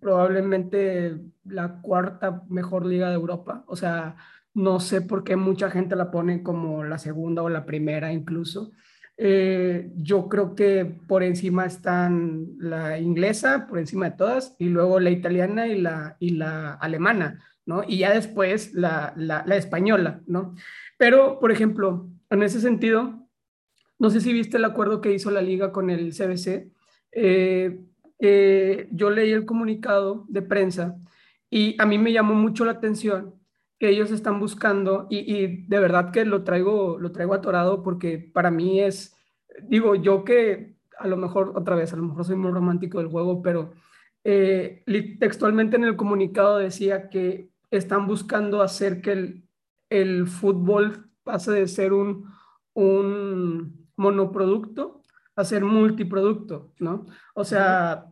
probablemente la cuarta mejor liga de Europa, o sea, no sé por qué mucha gente la pone como la segunda o la primera incluso. Eh, yo creo que por encima están la inglesa, por encima de todas, y luego la italiana y la, y la alemana, ¿no? Y ya después la, la, la española, ¿no? Pero, por ejemplo, en ese sentido, no sé si viste el acuerdo que hizo la liga con el CBC. Eh, eh, yo leí el comunicado de prensa y a mí me llamó mucho la atención que ellos están buscando y, de verdad que lo traigo, lo traigo atorado porque para mí es, digo, yo que a lo mejor, otra vez, a lo mejor soy muy romántico del juego, pero eh, textualmente en el comunicado decía que están buscando hacer que el, el fútbol pase de ser un, un monoproducto a ser multiproducto, ¿no? O sea,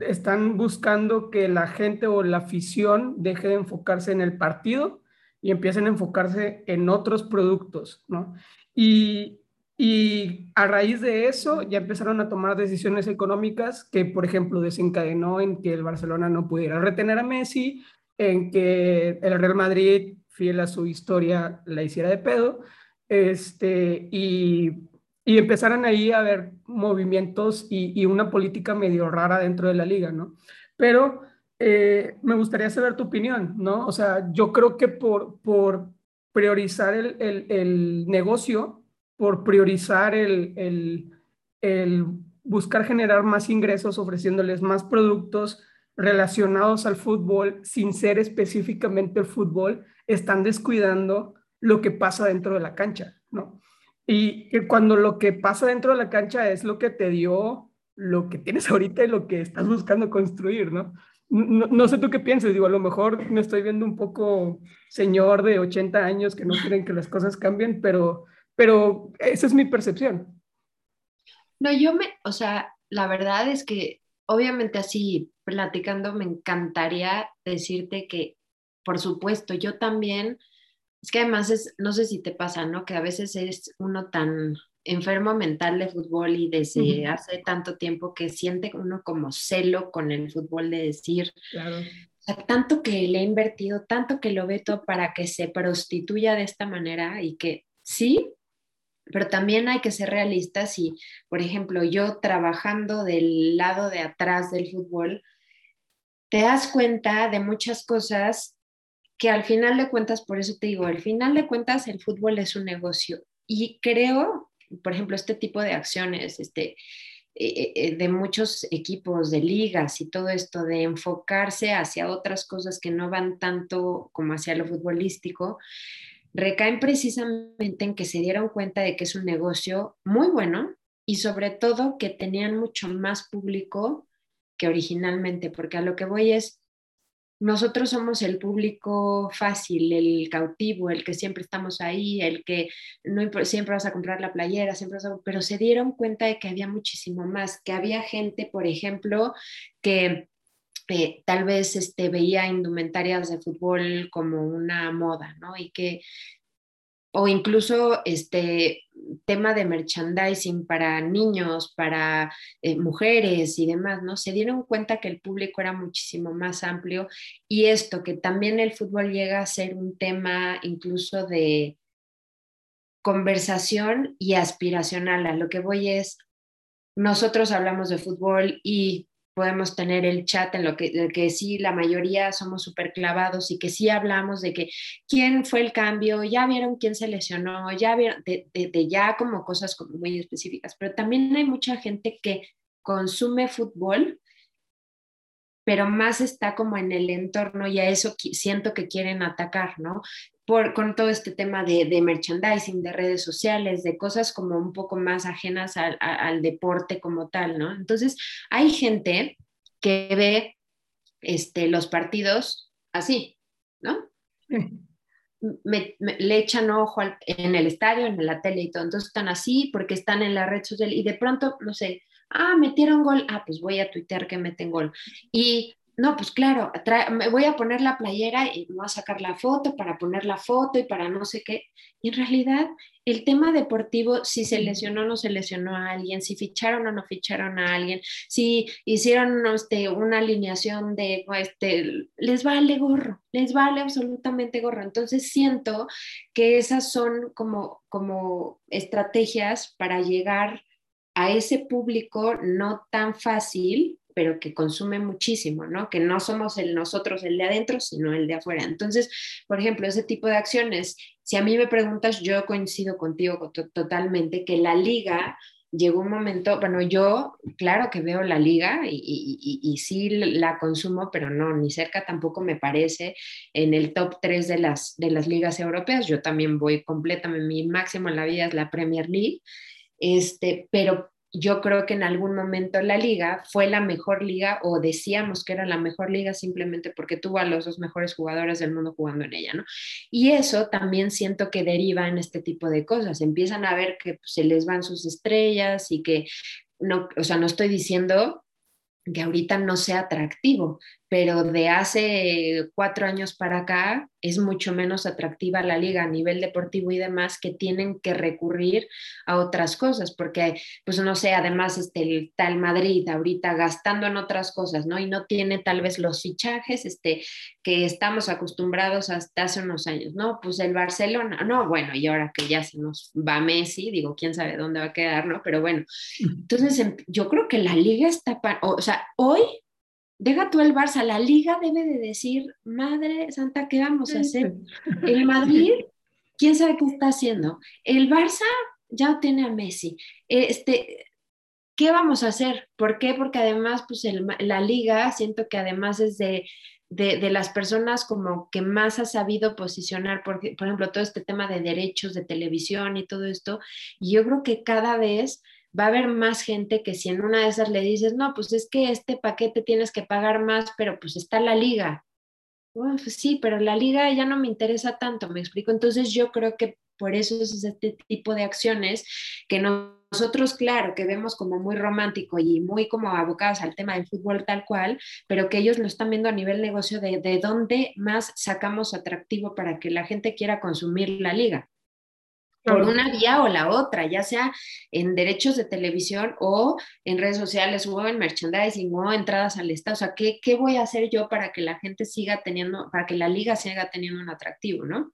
están buscando que la gente o la afición deje de enfocarse en el partido y empiecen a enfocarse en otros productos, ¿no? Y, y a raíz de eso ya empezaron a tomar decisiones económicas que, por ejemplo, desencadenó en que el Barcelona no pudiera retener a Messi, en que el Real Madrid, fiel a su historia, la hiciera de pedo, este, y y empezaron ahí a haber movimientos y, una política medio rara dentro de la liga, ¿no? Pero eh, me gustaría saber tu opinión, ¿no? O sea, yo creo que por, por priorizar el, el, negocio, por priorizar el, el, el buscar generar más ingresos ofreciéndoles más productos relacionados al fútbol sin ser específicamente el fútbol, están descuidando lo que pasa dentro de la cancha, ¿no? Y cuando lo que pasa dentro de la cancha es lo que te dio lo que tienes ahorita y lo que estás buscando construir, ¿no? No, sé tú qué piensas, digo, a lo mejor me estoy viendo un poco señor de 80 años que no quieren que las cosas cambien, pero, pero esa es mi percepción. No, yo me, o sea, la verdad es que obviamente así platicando me encantaría decirte que, por supuesto, yo también es que además es, no sé si te pasa, ¿no? Que a veces es uno tan enfermo mental de fútbol y desde hace tanto tiempo que siente uno como celo con el fútbol de decir, claro. tanto que le he invertido, tanto que lo veto para que se prostituya de esta manera y que sí, pero también hay que ser realistas y, por ejemplo, yo trabajando del lado de atrás del fútbol, te das cuenta de muchas cosas que al final de cuentas, por eso te digo, al final de cuentas el fútbol es un negocio. Y creo, por ejemplo, este tipo de acciones, este, eh, eh, de muchos equipos, de ligas y todo esto, de enfocarse hacia otras cosas que no van tanto como hacia lo futbolístico, recaen precisamente en que se dieron cuenta de que es un negocio muy bueno y sobre todo que tenían mucho más público que originalmente, porque a lo que voy es, nosotros somos el público fácil, el cautivo, el que siempre estamos ahí, el que no siempre vas a comprar la playera, siempre pero se dieron cuenta de que había muchísimo más, que había gente, por ejemplo, que tal vez este, veía indumentarias de fútbol como una moda, ¿no? Y que o incluso este tema de merchandising para niños, para eh, mujeres y demás, ¿no? Se dieron cuenta que el público era muchísimo más amplio y esto, que también el fútbol llega a ser un tema incluso de conversación y aspiracional. A lo que voy es, nosotros hablamos de fútbol y podemos tener el chat en lo que, sí la mayoría somos súper clavados y que sí hablamos de que quién fue el cambio, ya vieron quién se lesionó, ya vieron, de, de, ya como cosas como muy específicas, pero también hay mucha gente que consume fútbol, pero más está como en el entorno y a eso siento que quieren atacar, ¿no? Por, con todo este tema de, de, merchandising, de redes sociales, de cosas como un poco más ajenas al, al, deporte como tal, ¿no? Entonces, hay gente que ve este, los partidos así, ¿no? Me, le echan ojo en el estadio, en la tele y todo, entonces están así porque están en la red social y de pronto, no sé, ah, metieron gol, ah, pues voy a tuitear que meten gol. Y no, pues claro, me voy a poner la playera y me voy a sacar la foto para poner la foto y para no sé qué. Y en realidad, el tema deportivo, si se lesionó o no se lesionó a alguien, si ficharon o no ficharon a alguien, si hicieron este, una alineación de, este, les vale gorro, les vale absolutamente gorro. Entonces siento que esas son como, como estrategias para llegar a ese público no tan fácil pero que consume muchísimo, ¿no? Que no somos el nosotros el de adentro, sino el de afuera. Entonces, por ejemplo, ese tipo de acciones, si a mí me preguntas, yo coincido contigo totalmente que la liga llegó un momento, bueno, yo claro que veo la liga y, y, sí la consumo, pero no, ni cerca tampoco me parece en el top 3 de las, de las ligas europeas. Yo también voy completamente, mi máximo en la vida es la Premier League, este, pero yo creo que en algún momento la liga fue la mejor liga o decíamos que era la mejor liga simplemente porque tuvo a los dos mejores jugadores del mundo jugando en ella, ¿no? Y eso también siento que deriva en este tipo de cosas. Empiezan a ver que pues, se les van sus estrellas y que no, o sea, no estoy diciendo que ahorita no sea atractivo, pero de hace cuatro años para acá es mucho menos atractiva la liga a nivel deportivo y demás que tienen que recurrir a otras cosas, porque, pues no sé, además este, el tal Madrid ahorita gastando en otras cosas, ¿no? Y no tiene tal vez los fichajes este, que estamos acostumbrados hasta hace unos años, ¿no? Pues el Barcelona, no, bueno, y ahora que ya se nos va Messi, digo, quién sabe dónde va a quedar, ¿no? Pero bueno, entonces em, yo creo que la liga está, o sea, hoy deja tú el Barça, la liga debe de decir, madre santa, ¿qué vamos a hacer? El Madrid, ¿quién sabe qué está haciendo? El Barça ya tiene a Messi. Este, ¿Qué vamos a hacer? ¿Por qué? Porque además, pues la liga, siento que además es de, de, las personas como que más ha sabido posicionar, por, por ejemplo, todo este tema de derechos de televisión y todo esto, y yo creo que cada vez va a haber más gente que si en una de esas le dices, no, pues es que este paquete tienes que pagar más, pero pues está la liga. pues sí, pero la liga ya no me interesa tanto, me explico. Entonces yo creo que por eso es este tipo de acciones que nosotros, claro, que vemos como muy romántico y muy como abocados al tema del fútbol tal cual, pero que ellos lo están viendo a nivel negocio de, de dónde más sacamos atractivo para que la gente quiera consumir la liga por una vía o la otra, ya sea en derechos de televisión o en redes sociales o en merchandising o entradas al Estado. O sea, ¿qué, ¿qué, voy a hacer yo para que la gente siga teniendo, para que la liga siga teniendo un atractivo, ¿no?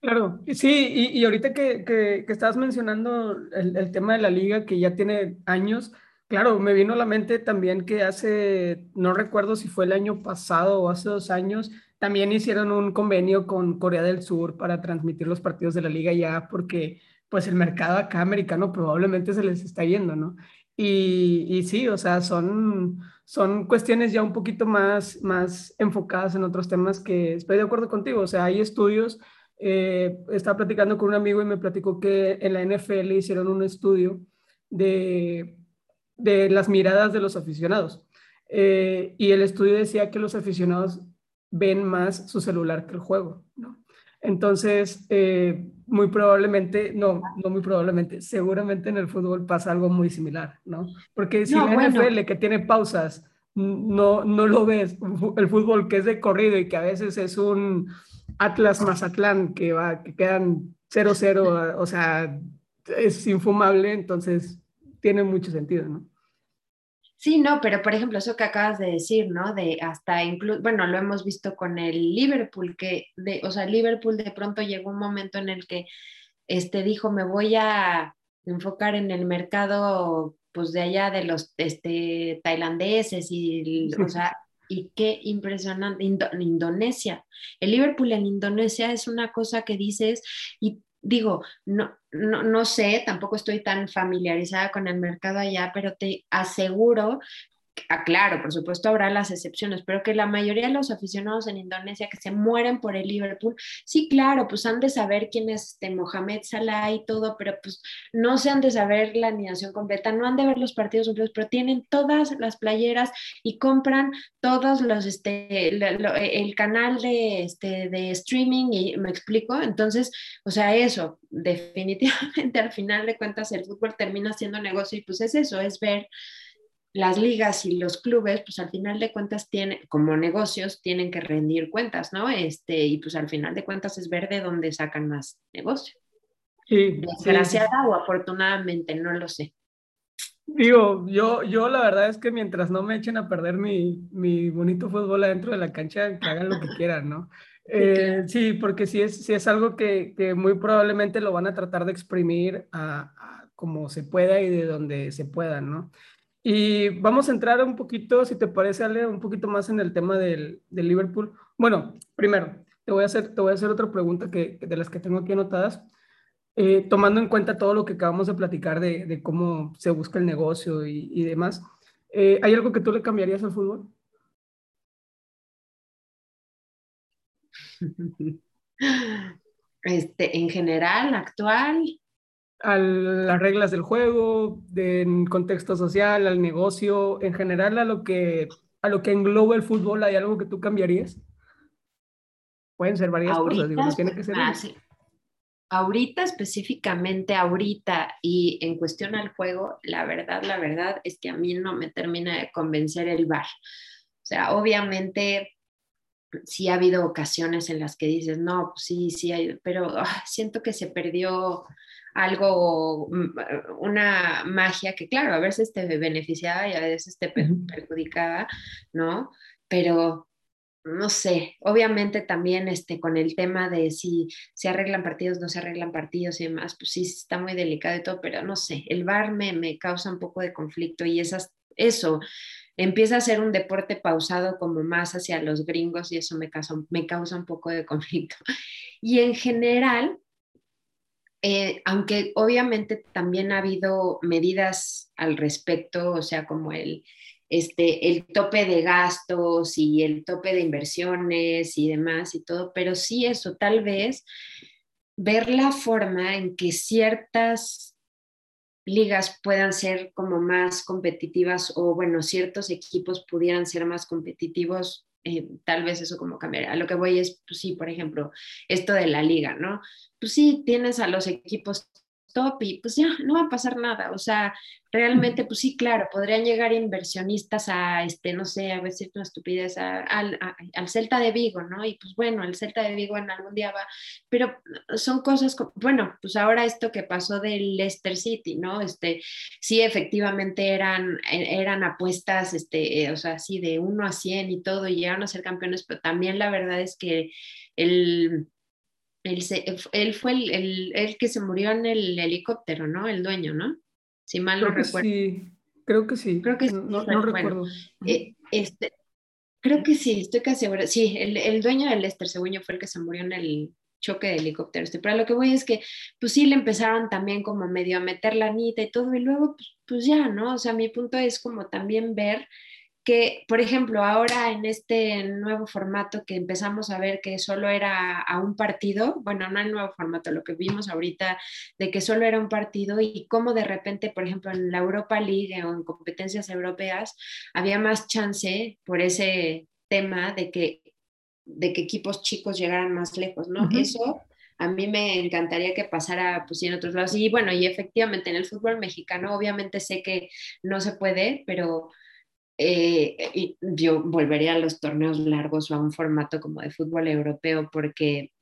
Claro, sí, y, y ahorita que, que, que, estabas mencionando el, el, tema de la liga que ya tiene años, claro, me vino a la mente también que hace, no recuerdo si fue el año pasado o hace dos años, también hicieron un convenio con Corea del Sur para transmitir los partidos de la liga ya porque pues el mercado acá americano probablemente se les está yendo, ¿no? Y, y sí, o sea, son, son cuestiones ya un poquito más, más enfocadas en otros temas que estoy de acuerdo contigo, o sea, hay estudios, eh, estaba platicando con un amigo y me platicó que en la NFL hicieron un estudio de, de las miradas de los aficionados. Eh, y el estudio decía que los aficionados ven más su celular que el juego, ¿no? Entonces, eh, muy probablemente, no, no muy probablemente, seguramente en el fútbol pasa algo muy similar, ¿no? Porque si no, la NFL que tiene pausas, no, no lo ves, el fútbol que es de corrido y que a veces es un Atlas Mazatlán que va, que quedan 0-0, o sea, es infumable, entonces tiene mucho sentido, ¿no? Sí, no, pero por ejemplo, eso que acabas de decir, ¿no? De hasta incluso, bueno, lo hemos visto con el Liverpool, que, de, o sea, Liverpool de pronto llegó un momento en el que este, dijo, me voy a enfocar en el mercado, pues de allá de los este, tailandeses y, o sea, y qué impresionante, Indonesia. El Liverpool en Indonesia es una cosa que dices, y digo, no, no, no, sé, tampoco estoy tan familiarizada con el mercado allá, pero te aseguro Ah, claro, por supuesto habrá las excepciones, pero que la mayoría de los aficionados en Indonesia que se mueren por el Liverpool, sí, claro, pues han de saber quién es este Mohamed Salah y todo, pero pues no se han de saber la animación completa, no han de ver los partidos completos, pero tienen todas las playeras y compran todos los, este, el canal de, este, de streaming y me explico, entonces, o sea, eso, definitivamente al final de cuentas el fútbol termina siendo negocio y pues es eso, es ver las ligas y los clubes, pues al final de cuentas tienen, como negocios, tienen que rendir cuentas, ¿no? Este, y pues al final de cuentas es ver de dónde sacan más negocio. Sí, Desgraciada o afortunadamente, no lo sé. Digo, yo, yo la verdad es que mientras no me echen a perder mi, mi bonito fútbol adentro de la cancha, que hagan lo que quieran, ¿no? Eh, sí, porque sí es, sí es algo que, que, muy probablemente lo van a tratar de exprimir a, como se pueda y de donde se pueda, ¿no? Y vamos a entrar un poquito, si te parece, Ale, un poquito más en el tema del, del Liverpool. Bueno, primero, te voy a hacer, te voy a hacer otra pregunta que, de las que tengo aquí anotadas. Eh, tomando en cuenta todo lo que acabamos de platicar de, cómo se busca el negocio y, y demás, eh, ¿hay algo que tú le cambiarías al fútbol? Este, en general, actual. A las reglas del juego, en contexto social, al negocio, en general a lo que a lo que engloba el fútbol, ¿hay algo que tú cambiarías? Pueden ser varias cosas, digo, no tiene que ser. Ah, ahorita específicamente, ahorita y en cuestión al juego, la verdad, la verdad es que a mí no me termina de convencer el bar. O sea, obviamente sí ha habido ocasiones en las que dices, no, pues sí, sí, hay, pero ah, siento que se perdió algo, mm, una magia que claro, a veces te beneficiaba y a veces te perjudicaba, ¿no? Pero no sé, obviamente también este, con el tema de si se arreglan partidos, no se arreglan partidos y demás, pues sí, está muy delicado y todo, pero no sé, el bar me, me causa un poco de conflicto y esas, eso, empieza a ser un deporte pausado como más hacia los gringos y eso me causa, me causa un poco de conflicto. Y en general, eh, aunque obviamente también ha habido medidas al respecto, o sea, como el, este, el tope de gastos y el tope de inversiones y demás y todo, pero sí eso, tal vez ver la forma en que ciertas ligas puedan ser como más competitivas o bueno, ciertos equipos pudieran ser más competitivos, eh, tal vez eso como cambiaría. A lo que voy es, pues sí, por ejemplo, esto de la liga, ¿no? Pues sí, tienes a los equipos top y pues ya no va a pasar nada. O sea, realmente, pues sí, claro, podrían llegar inversionistas a, este, no sé, a veces una estupidez, al Celta de Vigo, ¿no? Y pues bueno, el Celta de Vigo en algún día va, pero son cosas, bueno, pues ahora esto que pasó del Leicester City, ¿no? Este, sí, efectivamente eran, e, eran apuestas, este, o sea, sí, de 1 a 100 y todo, y llegaron a ser campeones, pero también la verdad es que el él, fue el, el, que se murió en el helicóptero, ¿no? El dueño, ¿no? Si mal no recuerdo. Sí, creo que sí. Creo que sí. No, no recuerdo. Eh, este, creo que sí, estoy casi segura. Sí, el, el dueño del Lester Cegüeño fue el que se murió en el choque de helicóptero. Este, pero lo que voy es que, pues sí, le empezaron también como medio a meter la anita y todo, y luego, pues, pues ya, ¿no? O sea, mi punto es como también ver que, por ejemplo, ahora en este nuevo formato que empezamos a ver que solo era a un partido, bueno, no el nuevo formato, lo que vimos ahorita de que solo era un partido y cómo de repente, por ejemplo, en la Europa League o en competencias europeas había más chance por ese tema de que, de que equipos chicos llegaran más lejos, ¿no? Eso a mí me encantaría que pasara pues en otros lados. Y bueno, y efectivamente en el fútbol mexicano obviamente sé que no se puede, pero eh, yo volvería a los torneos largos o a un formato como de fútbol europeo porque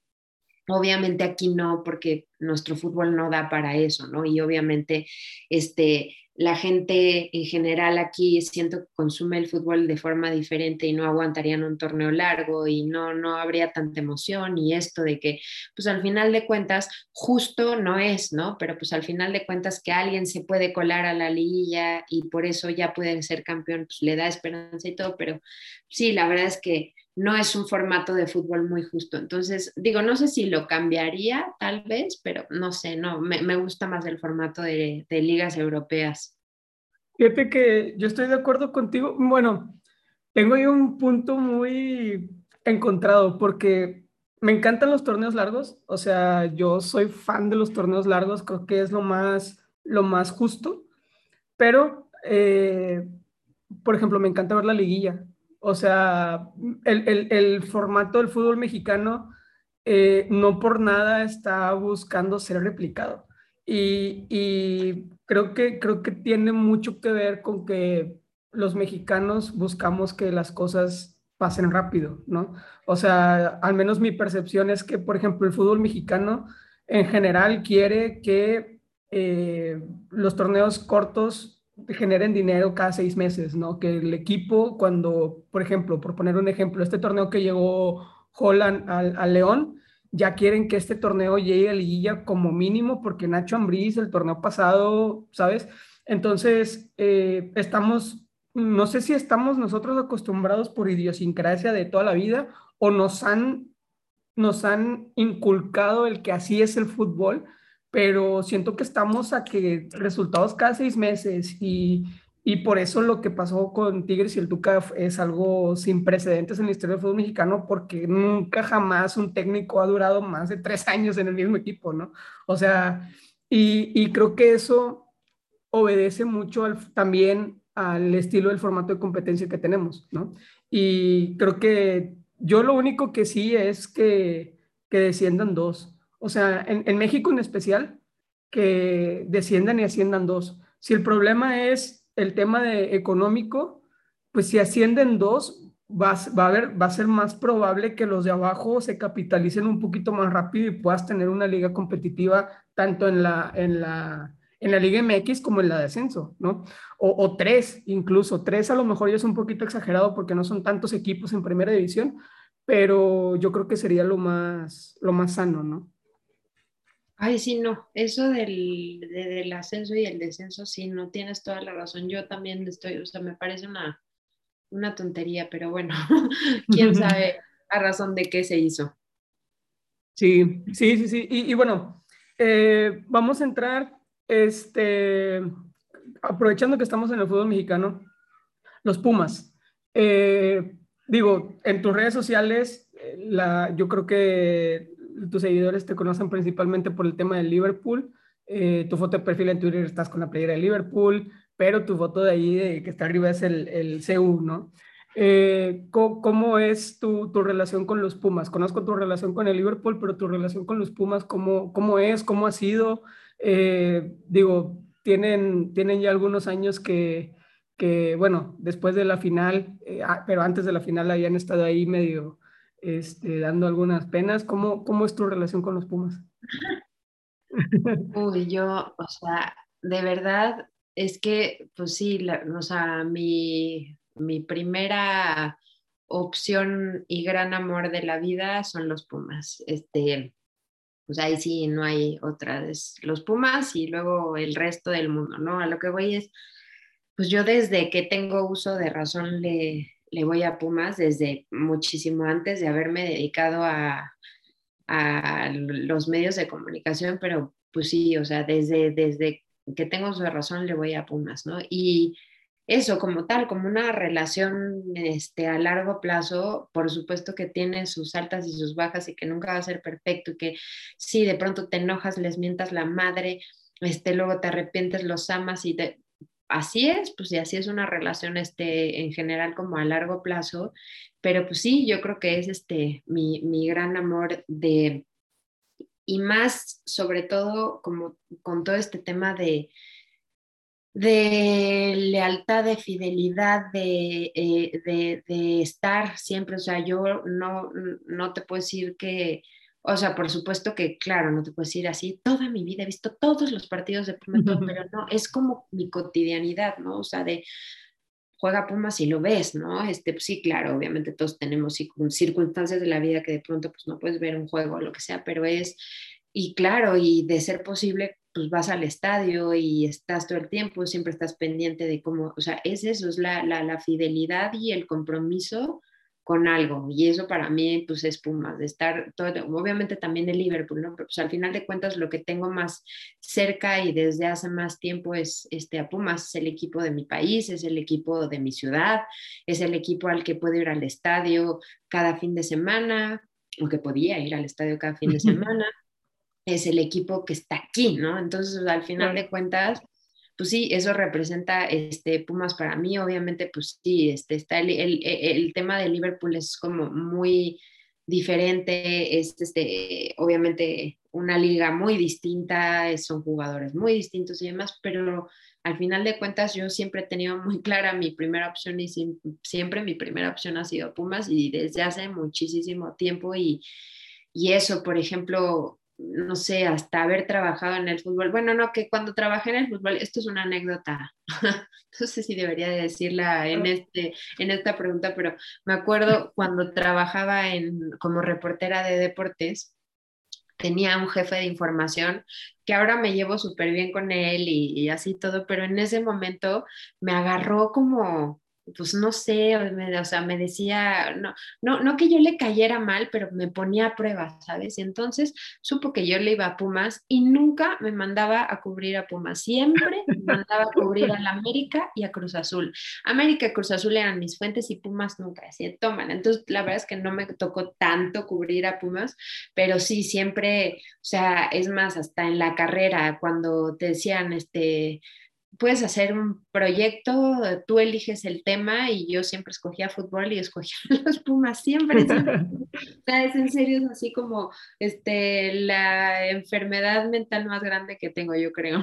obviamente aquí no, porque nuestro fútbol no da para eso, ¿no? Y obviamente este, la gente en general aquí siento que consume el fútbol de forma diferente y no aguantarían un torneo largo y no, no habría tanta emoción y esto de que, pues al final de cuentas, justo no es, ¿no? Pero pues al final de cuentas que alguien se puede colar a la liguilla y por eso ya puede ser campeón, pues le da esperanza y todo, pero sí, la verdad es que no es un formato de fútbol muy justo. Entonces, digo, no sé si lo cambiaría tal vez, pero no sé, no, me, gusta más el formato de, de, ligas europeas. Fíjate que yo estoy de acuerdo contigo. Bueno, tengo ahí un punto muy encontrado porque me encantan los torneos largos. O sea, yo soy fan de los torneos largos, creo que es lo más, lo más justo. Pero, eh, por ejemplo, me encanta ver la liguilla. O sea, el, formato del fútbol mexicano eh, no por nada está buscando ser replicado. Y, creo, que, creo que tiene mucho que ver con que los mexicanos buscamos que las cosas pasen rápido, ¿no? O sea, al menos mi percepción es que, por ejemplo, el fútbol mexicano en general quiere que eh, los torneos cortos generen dinero cada seis meses, ¿no? Que el equipo, cuando, por ejemplo, por poner un ejemplo, este torneo que llegó Holland al, León, ya quieren que este torneo llegue a liguilla como mínimo, porque Nacho Ambriz, el torneo pasado, ¿sabes? Entonces, eh, estamos, no sé si estamos nosotros acostumbrados por idiosincrasia de toda la vida o nos han, nos han inculcado el que así es el fútbol, pero siento que estamos a que resultados cada seis meses y, y por eso lo que pasó con Tigres y el Tuca es algo sin precedentes en la historia del fútbol mexicano, porque nunca jamás un técnico ha durado más de tres años en el mismo equipo, ¿no? O sea, y, y creo que eso obedece mucho también al estilo del formato de competencia que tenemos, ¿no? Y creo que yo lo único que sí es que, que desciendan dos. O sea, en, México en especial, que desciendan y asciendan dos. Si el problema es el tema de económico, pues si ascienden dos, va, va, a haber, va a ser más probable que los de abajo se capitalicen un poquito más rápido y puedas tener una liga competitiva tanto en la, en la, en la Liga MX como en la de ascenso, ¿no? O, o, tres, incluso tres a lo mejor ya es un poquito exagerado porque no son tantos equipos en primera división, pero yo creo que sería lo más, lo más sano, ¿no? Ay, sí, no, eso del, del ascenso y el descenso, sí, no tienes toda la razón. Yo también estoy, o sea, me parece una, una tontería, pero bueno, quién sabe a razón de qué se hizo. Sí, sí, sí, sí. Y, bueno, eh, vamos a entrar, este, aprovechando que estamos en el fútbol mexicano, los Pumas. Eh, digo, en tus redes sociales, eh, la, yo creo que tus seguidores te conocen principalmente por el tema del Liverpool. Eh, tu foto de perfil en Twitter estás con la playera de Liverpool, pero tu foto de ahí de, que está arriba es el, el CU, ¿no? Eh, ¿cómo, es tu, tu, relación con los Pumas? Conozco tu relación con el Liverpool, pero tu relación con los Pumas, ¿cómo, cómo es? ¿Cómo ha sido? Eh, digo, tienen, tienen ya algunos años que, que bueno, después de la final, ah, pero antes de la final habían estado ahí medio, este, dando algunas penas. ¿Cómo, ¿Cómo es tu relación con los Pumas? Uy, yo, o sea, de verdad es que, pues sí, o sea, mi, mi primera opción y gran amor de la vida son los Pumas. Este, pues ahí sí no hay otra, es los Pumas y luego el resto del mundo, ¿no? A lo que voy es, pues yo desde que tengo uso de razón le, le voy a Pumas desde muchísimo antes de haberme dedicado a, los medios de comunicación, pero pues sí, o sea, desde, desde que tengo su razón le voy a Pumas, ¿no? Y eso como tal, como una relación este, a largo plazo, por supuesto que tiene sus altas y sus bajas y que nunca va a ser perfecto y que si de pronto te enojas, les mientas la madre, este, luego te arrepientes, los amas y te, así es, pues y así es una relación este, en general como a largo plazo, pero pues sí, yo creo que es este, mi, mi gran amor de, y más sobre todo como con todo este tema de, de lealtad, de fidelidad, de, eh, de, estar siempre, o sea, yo no, no te puedo decir que o sea, por supuesto que, claro, no te puedes ir así, toda mi vida he visto todos los partidos de Pumas, pero no, es como mi cotidianidad, ¿no? O sea, de juega Pumas y lo ves, ¿no? Este, pues sí, claro, obviamente todos tenemos circunstancias de la vida que de pronto pues no puedes ver un juego o lo que sea, pero es, y claro, y de ser posible, pues vas al estadio y estás todo el tiempo, siempre estás pendiente de cómo, o sea, es eso, es la, la, la fidelidad y el compromiso con algo. Y eso para mí, pues es Pumas, de estar, todo, obviamente también el Liverpool, ¿no? Pero pues al final de cuentas lo que tengo más cerca y desde hace más tiempo es este, a Pumas, es el equipo de mi país, es el equipo de mi ciudad, es el equipo al que puedo ir al estadio cada fin de semana, o que podía ir al estadio cada fin de semana. es el equipo que está aquí, ¿no? Entonces, al final de cuentas, pues sí, eso representa este, Pumas para mí, obviamente, pues sí, este, está el, el, el, tema de Liverpool es como muy, diferente, es este, obviamente una liga muy distinta, son jugadores muy distintos y demás, pero al final de cuentas yo siempre he tenido muy clara mi primera opción y siempre mi primera opción ha sido Pumas y desde hace muchísimo tiempo y, y eso, por ejemplo, no sé, hasta haber trabajado en el fútbol. Bueno, no, que cuando trabajé en el fútbol, esto es una anécdota, no sé si debería de decirla en, este, en esta pregunta, pero me acuerdo cuando trabajaba en, como reportera de deportes, tenía un jefe de información que ahora me llevo súper bien con él y, y, así todo, pero en ese momento me agarró como, pues no sé, o sea, me decía, no, no, no que yo le cayera mal, pero me ponía a prueba, ¿sabes? Y entonces supo que yo le iba a Pumas y nunca me mandaba a cubrir a Pumas, siempre me mandaba a cubrir a la América y a Cruz Azul. América y Cruz Azul eran mis fuentes y Pumas nunca, así toman. Entonces, la verdad es que no me tocó tanto cubrir a Pumas, pero sí, siempre, o sea, es más, hasta en la carrera, cuando te decían, este, puedes hacer un proyecto, tú eliges el tema y yo siempre escogía fútbol y escogía los Pumas, siempre, siempre. o sea, es en serio, es así como este, la enfermedad mental más grande que tengo, yo creo.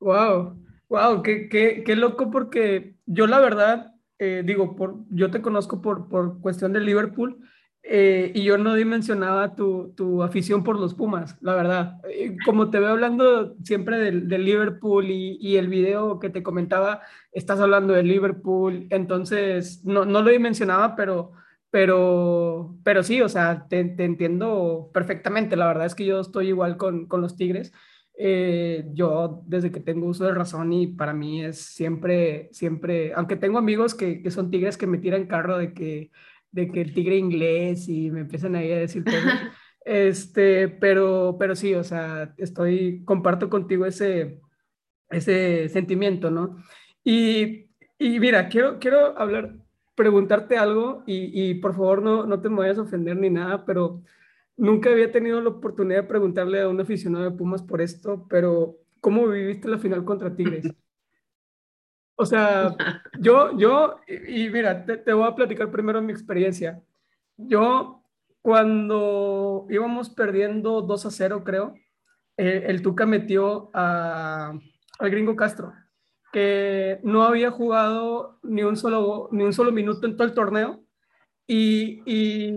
Wow, wow, qué, qué, qué loco porque yo la verdad, eh, digo, por, yo te conozco por, por cuestión de Liverpool, eh, y yo no dimensionaba tu, tu, afición por los Pumas, la verdad. Eh, como te veo hablando siempre del, del Liverpool y, y, el video que te comentaba, estás hablando de Liverpool, entonces no, no lo dimensionaba, pero, pero, pero sí, o sea, te, te, entiendo perfectamente. La verdad es que yo estoy igual con, con los Tigres. Eh, yo desde que tengo uso de razón y para mí es siempre, siempre, aunque tengo amigos que, que son Tigres que me tiran carro de que de que el tigre inglés y me empiezan ahí a decir cosas. este, pero, pero sí, o sea, estoy, comparto contigo ese, ese sentimiento, ¿no? Y, y mira, quiero, quiero hablar, preguntarte algo y, y, por favor no, no te me vayas a ofender ni nada, pero nunca había tenido la oportunidad de preguntarle a un aficionado de Pumas por esto, pero ¿cómo viviste la final contra Tigres? O sea, yo, yo, y, mira, te, voy a platicar primero mi experiencia. Yo, cuando íbamos perdiendo 2 a 0, creo, eh, el Tuca metió a, al gringo Castro, que no había jugado ni un solo, ni un solo minuto en todo el torneo, y, y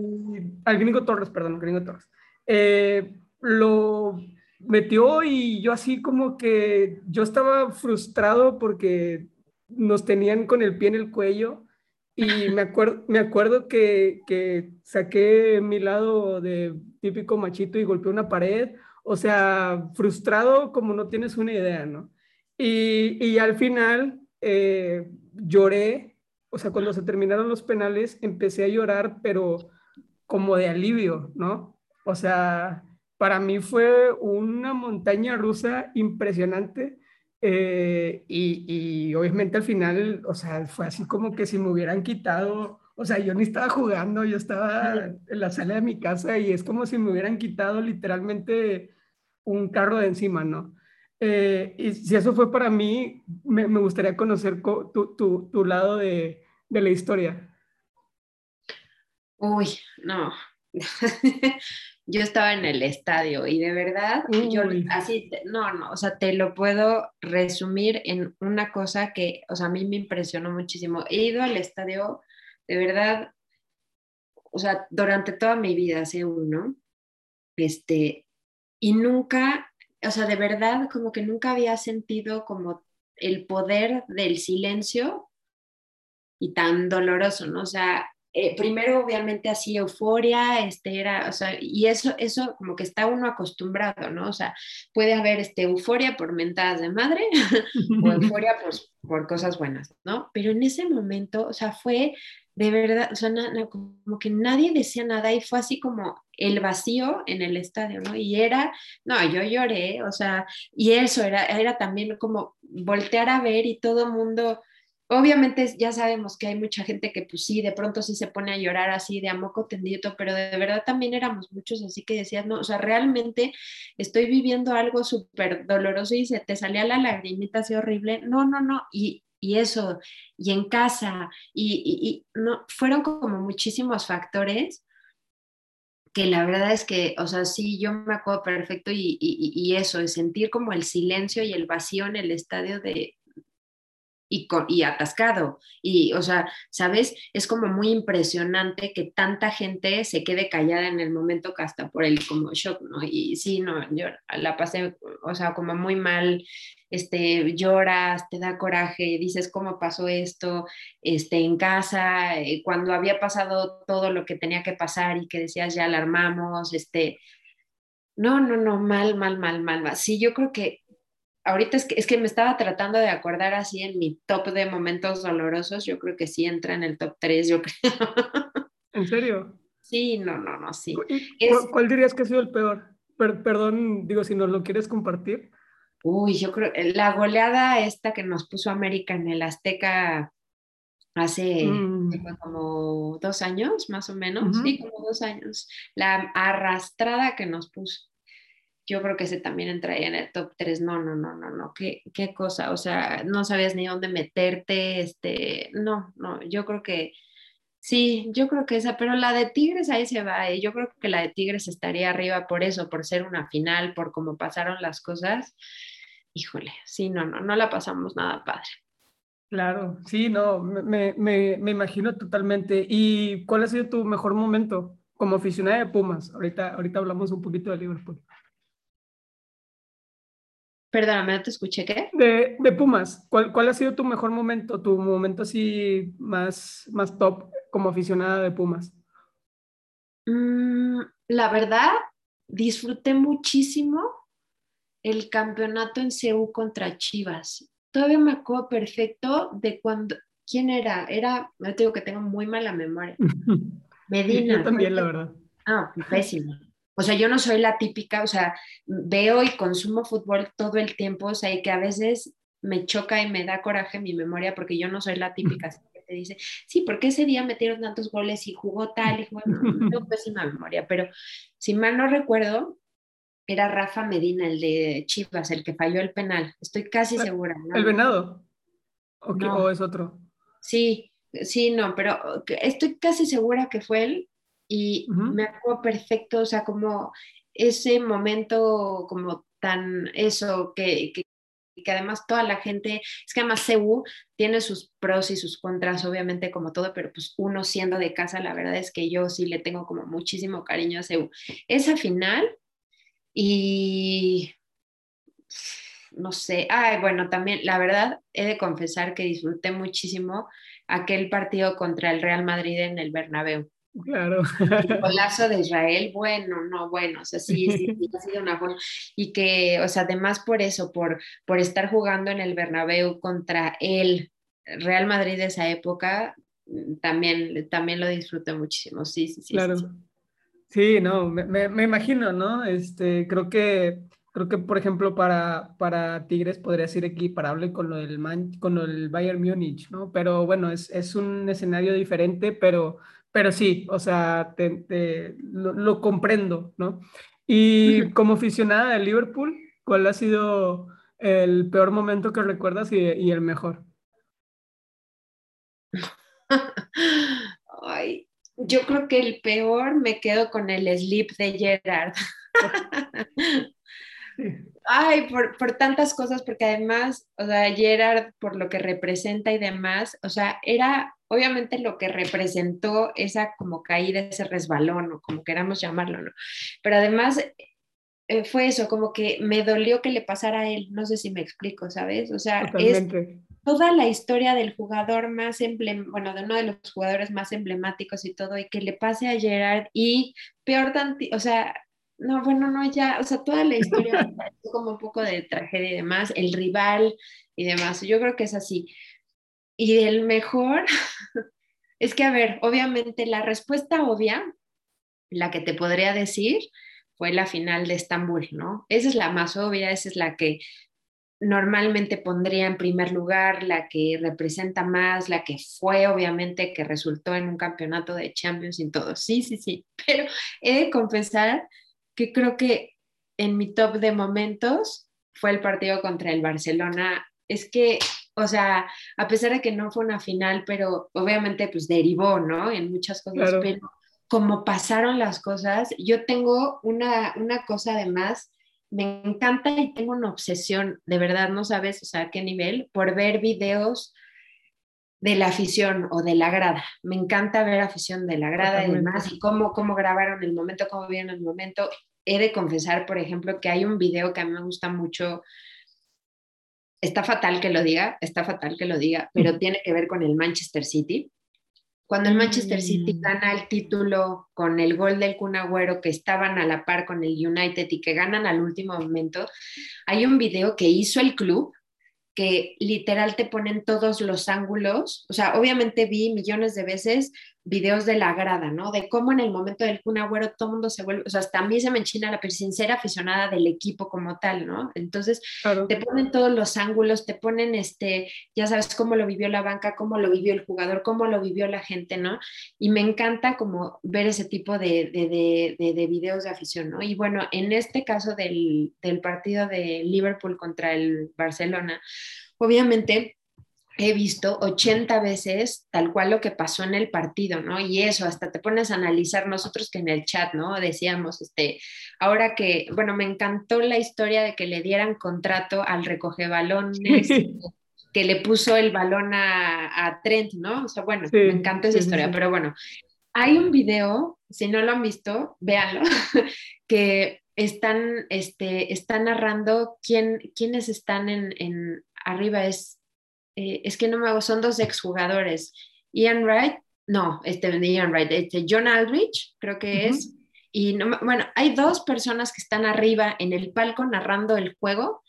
al gringo Torres, perdón, gringo Torres. Eh, lo metió y yo así como que yo estaba frustrado porque nos tenían con el pie en el cuello y me, acuerdo, me acuerdo que, que saqué mi lado de típico machito y golpeé una pared, o sea, frustrado como no tienes una idea, ¿no? Y, y al final eh, lloré, o sea, cuando se terminaron los penales empecé a llorar, pero como de alivio, ¿no? O sea, para mí fue una montaña rusa impresionante eh, y, y, obviamente al final, o sea, fue así como que si me hubieran quitado, o sea, yo ni estaba jugando, yo estaba en la sala de mi casa y es como si me hubieran quitado literalmente un carro de encima, ¿no? Eh, y si eso fue para mí, me, me gustaría conocer tu, tu, tu lado de, de la historia. Uy, no. yo estaba en el estadio y de verdad, yo así, no, no, o sea, te lo puedo resumir en una cosa que, o sea, a mí me impresionó muchísimo. He ido al estadio, de verdad, o sea, durante toda mi vida, hace uno, este, y nunca, o sea, de verdad, como que nunca había sentido como el poder del silencio y tan doloroso, ¿no? O sea, eh, primero obviamente así euforia, este era, o sea, y eso, eso como que está uno acostumbrado, ¿no? O sea, puede haber este euforia por mentadas de madre o euforia pues, por cosas buenas, ¿no? Pero en ese momento, o sea, fue de verdad, o sea, como que nadie decía nada y fue así como el vacío en el estadio, ¿no? Y era, no, yo lloré, o sea, y eso era, era también como voltear a ver y todo el mundo Obviamente ya sabemos que hay mucha gente que pues sí, de pronto sí se pone a llorar así de a moco tendido, pero de verdad también éramos muchos así que decías, no, o sea, realmente estoy viviendo algo súper doloroso y se te salía la lagrimita así horrible. No, no, no. Y, y eso, y en casa, y, y, no, fueron como muchísimos factores que la verdad es que, o sea, sí, yo me acuerdo perfecto y, y, eso, de sentir como el silencio y el vacío en el estadio de, y, y, atascado. Y, o sea, ¿sabes? Es como muy impresionante que tanta gente se quede callada en el momento que hasta por el como shock, ¿no? Y sí, no, yo la pasé, o sea, como muy mal, este, lloras, te da coraje, dices cómo pasó esto, este, en casa, eh, cuando había pasado todo lo que tenía que pasar y que decías ya alarmamos, este, no, no, no, mal, mal, mal, mal. Sí, yo creo que ahorita es que, es que me estaba tratando de acordar así en mi top de momentos dolorosos, yo creo que sí entra en el top 3, yo creo. ¿En serio? Sí, no, no, no, sí. ¿Cuál, dirías que ha sido el peor? perdón, digo, si nos lo quieres compartir. Uy, yo creo, la goleada esta que nos puso América en el Azteca hace mm. como dos años, más o menos, sí, como dos años, la arrastrada que nos puso yo creo que ese también entraría en el top 3. No, no, no, no, no, qué, qué cosa, o sea, no sabías ni dónde meterte, este, no, no, yo creo que sí, yo creo que esa, pero la de Tigres ahí se va, ¿eh? yo creo que la de Tigres estaría arriba por eso, por ser una final, por cómo pasaron las cosas. Híjole, sí, no, no, no la pasamos nada padre. Claro, sí, no, me, me, me imagino totalmente. ¿Y cuál ha sido tu mejor momento como aficionada de Pumas? Ahorita, ahorita hablamos un poquito de Liverpool. Perdóname, no te escuché, ¿qué? De, de Pumas, ¿Cuál, ¿cuál, ha sido tu mejor momento, tu momento así más, más top como aficionada de Pumas? Mm, la verdad, disfruté muchísimo el campeonato en CEU contra Chivas. Todavía me acuerdo perfecto de cuando, ¿quién era? Era, me digo que tengo muy mala memoria. Medina. Yo también, la verdad. Ah, pésimo. O sea, yo no soy la típica, o sea, veo y consumo fútbol todo el tiempo, o sea, y que a veces me choca y me da coraje mi memoria porque yo no soy la típica que te dice, sí, porque ese día metieron tantos goles y jugó tal y jugó, no, tengo pésima memoria, pero si mal no recuerdo, era Rafa Medina, el de Chivas, el que falló el penal, estoy casi segura. ¿El venado? ¿O, ¿O es otro? Sí, sí, no, pero estoy casi segura que fue él y me acuerdo perfecto, o sea, como ese momento como tan eso, que, que, que, además toda la gente, es que además CEU tiene sus pros y sus contras, obviamente como todo, pero pues uno siendo de casa, la verdad es que yo sí le tengo como muchísimo cariño a CEU. Esa final y no sé, ay, bueno, también la verdad he de confesar que disfruté muchísimo aquel partido contra el Real Madrid en el Bernabéu. Claro. El golazo de Israel, bueno, no, bueno, o sea, sí, sí, sí, ha sido una Y que, o sea, además por eso, por, por estar jugando en el Bernabéu contra el Real Madrid de esa época, también, también lo disfruté muchísimo, sí, sí, sí. Claro. Sí, no, me, me, imagino, ¿no? Este, creo que, creo que, por ejemplo, para, para Tigres podría ser equiparable con lo del, con lo del Bayern Múnich, ¿no? Pero bueno, es, es un escenario diferente, pero pero sí, o sea, te, lo, comprendo, ¿no? Y como aficionada de Liverpool, ¿cuál ha sido el peor momento que recuerdas y, el mejor? Ay, yo creo que el peor me quedo con el sleep de Gerard. Ay, por, por, tantas cosas, porque además, o sea, Gerard, por lo que representa y demás, o sea, era obviamente lo que representó esa como caída, ese resbalón, o como queramos llamarlo, ¿no? Pero además eh, fue eso, como que me dolió que le pasara a él, no sé si me explico, ¿sabes? O sea, es toda la historia del jugador más emblemático, bueno, de uno de los jugadores más emblemáticos y todo, y que le pase a Gerard y peor tanto, o sea, no, bueno, no, ya, o sea, toda la historia como un poco de tragedia y demás, el rival y demás, yo creo que es así. Y el mejor, es que, a ver, obviamente la respuesta obvia, la que te podría decir, fue la final de Estambul, ¿no? Esa es la más obvia, esa es la que normalmente pondría en primer lugar, la que representa más, la que fue obviamente que resultó en un campeonato de Champions y todo. Sí, sí, sí, pero he de confesar que creo que en mi top de momentos fue el partido contra el Barcelona. Es que o sea, a pesar de que no fue una final, pero obviamente pues derivó, ¿no? En muchas cosas, pero como pasaron las cosas. Yo tengo una, una cosa además, me encanta y tengo una obsesión, de verdad, no sabes, o sea, a qué nivel, por ver videos de la afición o de la grada. Me encanta ver afición de la grada y demás, y cómo, cómo grabaron el momento, cómo vieron el momento. He de confesar, por ejemplo, que hay un video que a mí me gusta mucho. Está fatal que lo diga, está fatal que lo diga, pero tiene que ver con el Manchester City. Cuando el Manchester City mm. gana el título con el gol del Kun Agüero, que estaban a la par con el United y que ganan al último momento, hay un video que hizo el club que literal te ponen todos los ángulos. O sea, obviamente vi millones de veces videos de la grada, ¿no? De cómo en el momento del Kun Agüero todo el mundo se vuelve, o sea, hasta a mí se me enchina la sincera aficionada del equipo como tal, ¿no? Entonces, te ponen todos los ángulos, te ponen, este, ya sabes cómo lo vivió la banca, cómo lo vivió el jugador, cómo lo vivió la gente, ¿no? Y me encanta como ver ese tipo de, de, de, de videos de afición, ¿no? Y bueno, en este caso del, del partido de Liverpool contra el Barcelona, obviamente he visto 80 veces tal cual lo que pasó en el partido, ¿no? Y eso, hasta te pones a analizar nosotros que en el chat, ¿no? Decíamos, este, ahora que, bueno, me encantó la historia de que le dieran contrato al recoge balones, que le puso el balón a, Trent, ¿no? O sea, bueno, me encanta esa historia, pero bueno, hay un video, si no lo han visto, véanlo, que están, este, están narrando quién, quiénes están en, en arriba, es eh, es que no me hago, son dos exjugadores. Ian Wright, no, este Ian Wright, este John Aldrich, creo que es. Y no, bueno, hay dos personas que están arriba en el palco narrando el juego.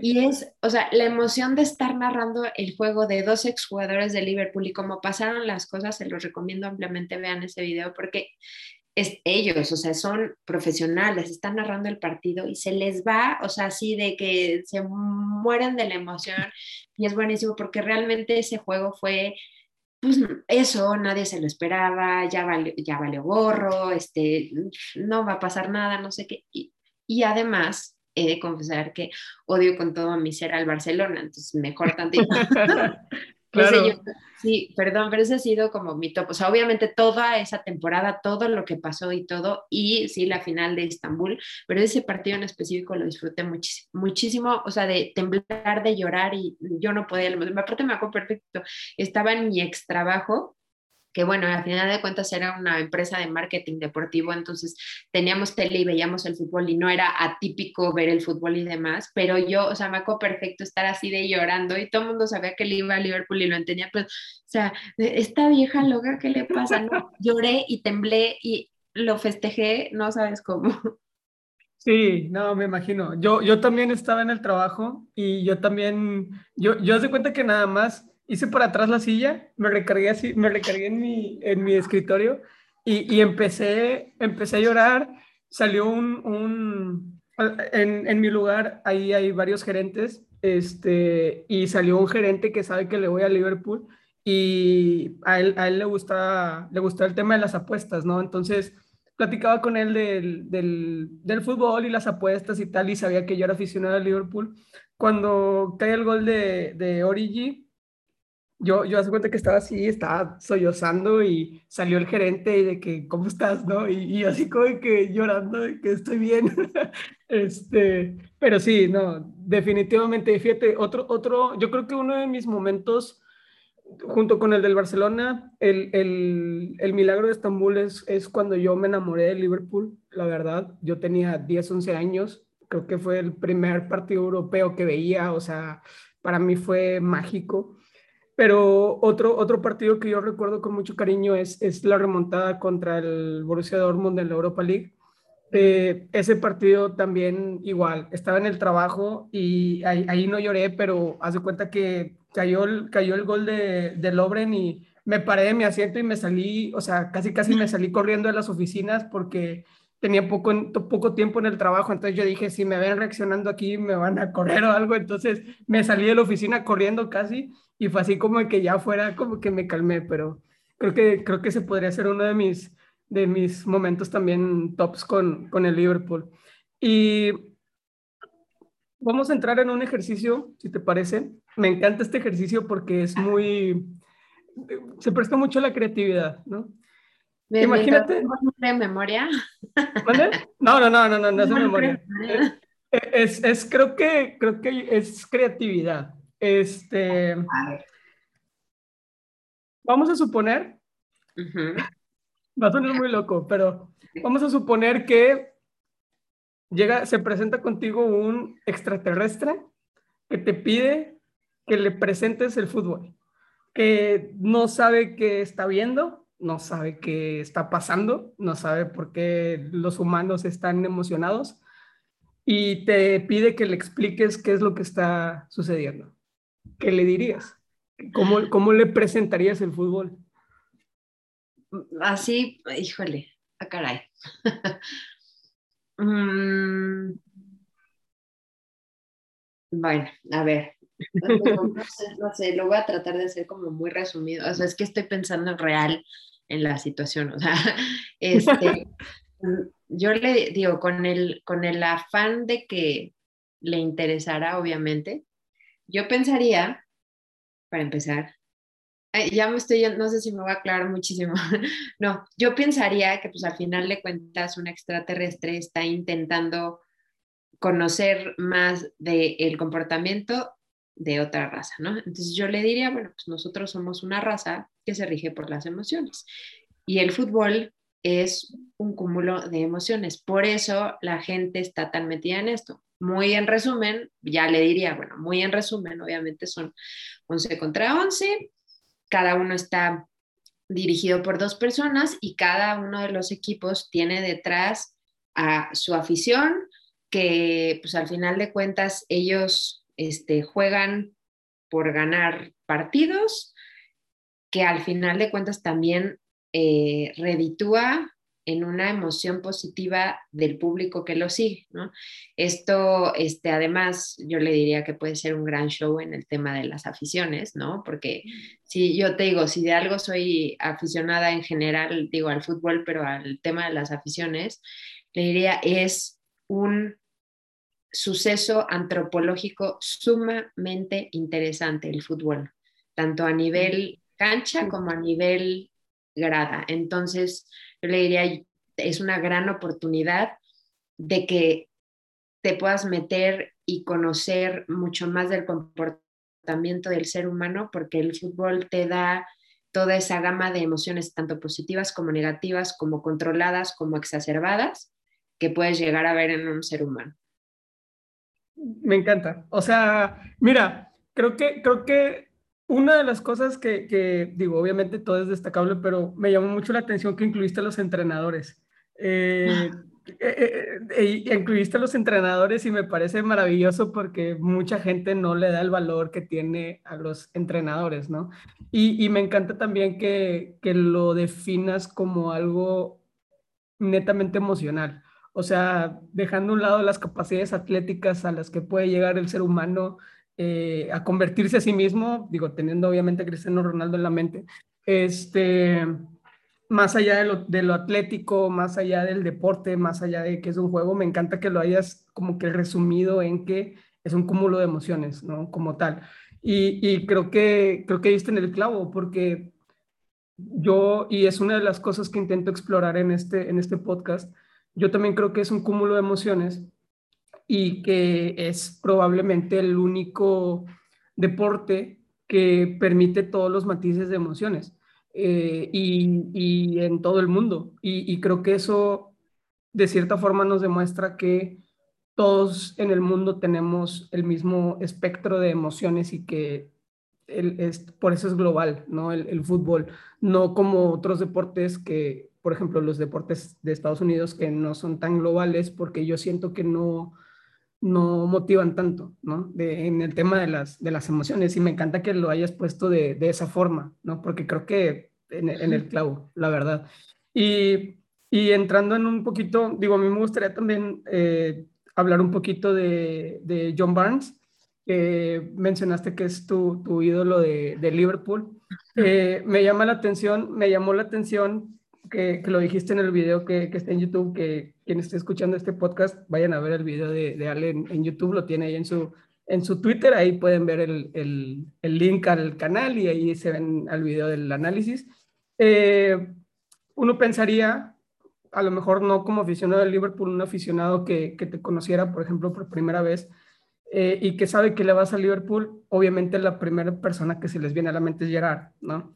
Y es, o sea, la emoción de estar narrando el juego de dos exjugadores de Liverpool y cómo pasaron las cosas, se los recomiendo ampliamente, vean ese video, porque es ellos, o sea, son profesionales, están narrando el partido y se les va, o sea, así de que se mueren de la emoción y es buenísimo porque realmente ese juego fue, pues eso, nadie se lo esperaba, ya vale, ya vale gorro, este, no va a pasar nada, no sé qué. Y, y además, he de confesar que odio con todo mi ser al Barcelona, entonces mejor tantito. Claro. sí, perdón, pero ese ha sido como mi top. O sea, obviamente toda esa temporada, todo lo que pasó y todo, y sí, la final de Estambul, pero ese partido en específico lo disfruté muchísimo, muchísimo, o sea, de temblar, de llorar y yo no podía, aparte me acuerdo perfecto, estaba en mi ex trabajo que bueno, al final de cuentas era una empresa de marketing deportivo, entonces teníamos tele y veíamos el fútbol y no era atípico ver el fútbol y demás, pero yo, o sea, me acuerdo perfecto estar así de llorando y todo el mundo sabía que le iba a Liverpool y lo entendía, pero, o sea, esta vieja loca, ¿qué le pasa? No, lloré y temblé y lo festejé, no sabes cómo. Sí, no, me imagino. Yo, yo también estaba en el trabajo y yo también, yo, yo hace cuenta que nada más hice para atrás la silla, me recargué así, me recargué en mi, en mi escritorio y, y empecé, empecé a llorar. Salió un, un en, en, mi lugar, ahí hay varios gerentes, este, y salió un gerente que sabe que le voy a Liverpool y a él, a él le, gusta, le gusta el tema de las apuestas, ¿no? Entonces, platicaba con él del, del, del, fútbol y las apuestas y tal, y sabía que yo era aficionado a Liverpool. Cuando cae el gol de, de Origi, yo, yo hace cuenta que estaba así, estaba sollozando y salió el gerente y de que, ¿cómo estás? ¿no? Y, y así como que llorando de que estoy bien. este, pero sí, no, definitivamente, fíjate, otro, otro, yo creo que uno de mis momentos, junto con el del Barcelona, el, el, el milagro de Estambul es, es cuando yo me enamoré de Liverpool, la verdad, yo tenía 10, 11 años, creo que fue el primer partido europeo que veía, o sea, para mí fue mágico pero otro, otro partido que yo recuerdo con mucho cariño es, es la remontada contra el Borussia Dortmund en la Europa League. Eh, ese partido también igual, estaba en el trabajo y ahí, no lloré, pero hace cuenta que cayó, cayó el gol de, de Lobren y me paré de mi asiento y me salí, o sea, casi casi me salí corriendo de las oficinas porque tenía poco, poco tiempo en el trabajo, entonces yo dije, si me ven reaccionando aquí, me van a correr o algo, entonces me salí de la oficina corriendo casi y fue así como que ya fuera como que me calmé, pero creo que, creo que se podría ser uno de mis, de mis momentos también tops con, con el Liverpool. Y vamos a entrar en un ejercicio, si te parece. Me encanta este ejercicio porque es muy, se presta mucho a la creatividad, ¿no? Imagínate. de memoria? No, no, no, no, no, no es de memoria. Es, es, creo que, creo que es creatividad. Este. Vamos a suponer. Va a sonar muy loco, pero vamos a suponer que llega, se presenta contigo un extraterrestre que te pide que le presentes el fútbol, que no sabe qué está viendo, no sabe qué está pasando, no sabe por qué los humanos están emocionados y te pide que le expliques qué es lo que está sucediendo. ¿Qué le dirías? ¿Cómo, cómo le presentarías el fútbol? Así, híjole, a ah, caray. Mm. bueno, a ver. No sé, lo voy a tratar de hacer como muy resumido. O sea, es que estoy pensando en real en la situación. O sea, este, yo le digo, con el, con el afán de que le interesara, obviamente, yo pensaría, para empezar, ya me estoy, no sé si me va a aclarar muchísimo. no, yo pensaría que pues al final de cuentas un extraterrestre está intentando conocer más del comportamiento de otra raza, ¿no? Entonces yo le diría, bueno, pues nosotros somos una raza que se rige por las emociones y el fútbol es un cúmulo de emociones. Por eso la gente está tan metida en esto. Muy en resumen, ya le diría, bueno, muy en resumen, obviamente son 11 contra 11, cada uno está dirigido por dos personas y cada uno de los equipos tiene detrás a su afición, que pues al final de cuentas ellos este, juegan por ganar partidos, que al final de cuentas también eh, reditúa en una emoción positiva del público que lo sigue, ¿no? Esto, este, además, yo le diría que puede ser un gran show en el tema de las aficiones, ¿no? Porque si yo te digo, si de algo soy aficionada en general, digo al fútbol, pero al tema de las aficiones, le diría, es un suceso antropológico sumamente interesante el fútbol, tanto a nivel cancha como a nivel grada. Entonces, yo le diría, es una gran oportunidad de que te puedas meter y conocer mucho más del comportamiento del ser humano, porque el fútbol te da toda esa gama de emociones, tanto positivas como negativas, como controladas, como exacerbadas, que puedes llegar a ver en un ser humano. Me encanta. O sea, mira, creo que, creo que una de las cosas que, digo, obviamente todo es destacable, pero me llamó mucho la atención que incluiste a los entrenadores. Eh, eh, eh, incluiste a los entrenadores y me parece maravilloso porque mucha gente no le da el valor que tiene a los entrenadores, ¿no? Y, me encanta también que, que lo definas como algo netamente emocional. O sea, dejando a un lado las capacidades atléticas a las que puede llegar el ser humano, eh, a convertirse a sí mismo, digo, teniendo obviamente a Cristiano Ronaldo en la mente, este, más allá de lo, de lo, atlético, más allá del deporte, más allá de que es un juego, me encanta que lo hayas como que resumido en que es un cúmulo de emociones, ¿no? Como tal. Y, y creo que creo que diste en el clavo, porque yo, y es una de las cosas que intento explorar en este, en este podcast, yo también creo que es un cúmulo de emociones y que es probablemente el único deporte que permite todos los matices de emociones eh, y, en todo el mundo. Y, creo que eso de cierta forma nos demuestra que todos en el mundo tenemos el mismo espectro de emociones y que es, por eso es global, ¿no? El, el, fútbol, no como otros deportes que, por ejemplo, los deportes de Estados Unidos que no son tan globales porque yo siento que no no motivan tanto, ¿no? en el tema de las, de las emociones y me encanta que lo hayas puesto de, esa forma, ¿no? Porque creo que en, el clavo, la verdad. Y, entrando en un poquito, digo, a mí me gustaría también eh, hablar un poquito de, John Barnes, que mencionaste que es tu, ídolo de, Liverpool. Eh, me llama la atención, me llamó la atención que, lo dijiste en el video que, que, está en YouTube, que quien esté escuchando este podcast, vayan a ver el video de, de Ale en, YouTube, lo tiene ahí en su, en su Twitter, ahí pueden ver el, el, el link al canal y ahí se ven al video del análisis. Eh, uno pensaría, a lo mejor no como aficionado del Liverpool, un aficionado que, que te conociera, por ejemplo, por primera vez, eh, y que sabe que le vas a Liverpool, obviamente la primera persona que se les viene a la mente es Gerard, ¿no?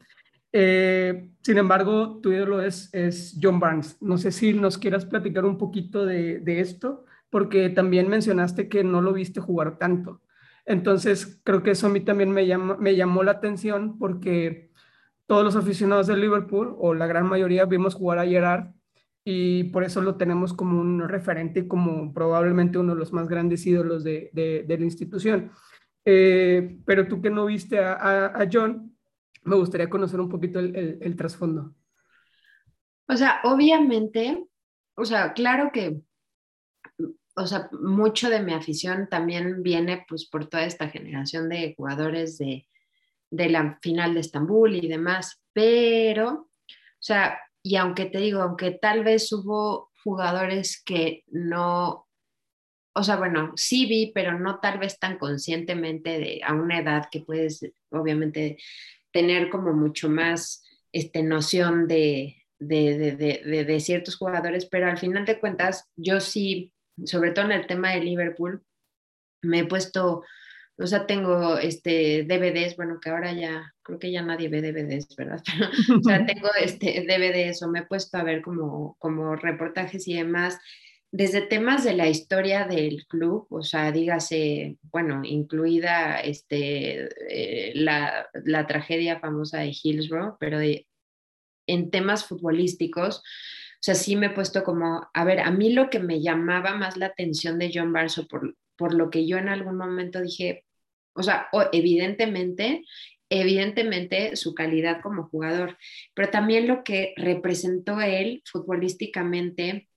Eh, sin embargo, tu ídolo es, es John Barnes. No sé si nos quieras platicar un poquito de, esto, porque también mencionaste que no lo viste jugar tanto. Entonces, creo que eso a mí también me, llama, me llamó la atención porque todos los aficionados de Liverpool, o la gran mayoría, vimos jugar a Gerard y por eso lo tenemos como un referente como probablemente uno de los más grandes ídolos de, de, la institución. Eh, pero tú que no viste a John, me gustaría conocer un poquito el, trasfondo. O sea, obviamente, o sea, claro que, o sea, mucho de mi afición también viene pues por toda esta generación de jugadores de, de la final de Estambul y demás, pero, o sea, y aunque te digo, aunque tal vez hubo jugadores que no, o sea, bueno, sí vi, pero no tal vez tan conscientemente de, a una edad que puedes, obviamente, tener como mucho más este, noción de, de, ciertos jugadores, pero al final de cuentas, yo sí, sobre todo en el tema de Liverpool, me he puesto, o sea, tengo este DVDs, bueno, que ahora ya, creo que ya nadie ve DVDs, ¿verdad? o sea, tengo este DVDs o me he puesto a ver como, como reportajes y demás desde temas de la historia del club, o sea, dígase, bueno, incluida este, eh, la, la, tragedia famosa de Hillsborough, pero en temas futbolísticos, o sea, sí me he puesto como, a ver, a mí lo que me llamaba más la atención de John Barnes, por, por lo que yo en algún momento dije, o sea, evidentemente, evidentemente su calidad como jugador, pero también lo que representó él futbolísticamente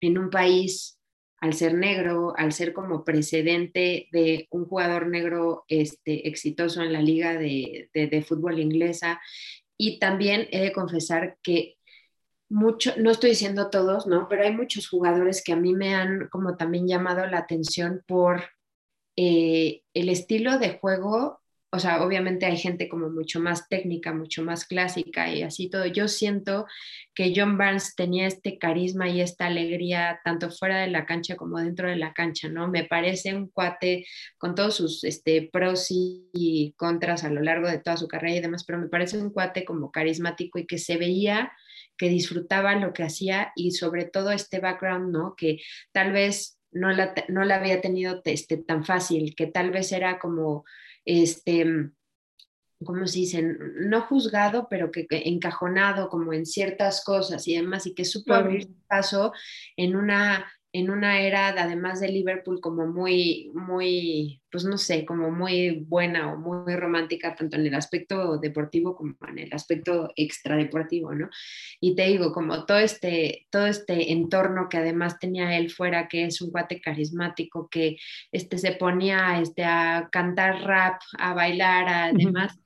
en un país, al ser negro, al ser como precedente de un jugador negro este, exitoso en la liga de, de, fútbol inglesa. Y también he de confesar que mucho, no estoy diciendo todos, ¿no? Pero hay muchos jugadores que a mí me han como también llamado la atención por eh, el estilo de juego o sea, obviamente hay gente como mucho más técnica, mucho más clásica y así todo. Yo siento que John Barnes tenía este carisma y esta alegría tanto fuera de la cancha como dentro de la cancha, ¿no? Me parece un cuate con todos sus este, pros y contras a lo largo de toda su carrera y demás, pero me parece un cuate como carismático y que se veía que disfrutaba lo que hacía y sobre todo este background, ¿no? Que tal vez no la, no la había tenido este, tan fácil, que tal vez era como este, ¿cómo se dice? No juzgado, pero que, encajonado como en ciertas cosas y demás, y que supo abrir paso en una en una era, además de Liverpool, como muy, muy, pues no sé, como muy buena o muy romántica, tanto en el aspecto deportivo como en el aspecto extradeportivo, ¿no? Y te digo, como todo este, todo este entorno que además tenía él fuera, que es un guate carismático, que este, se ponía este, a cantar rap, a bailar, además,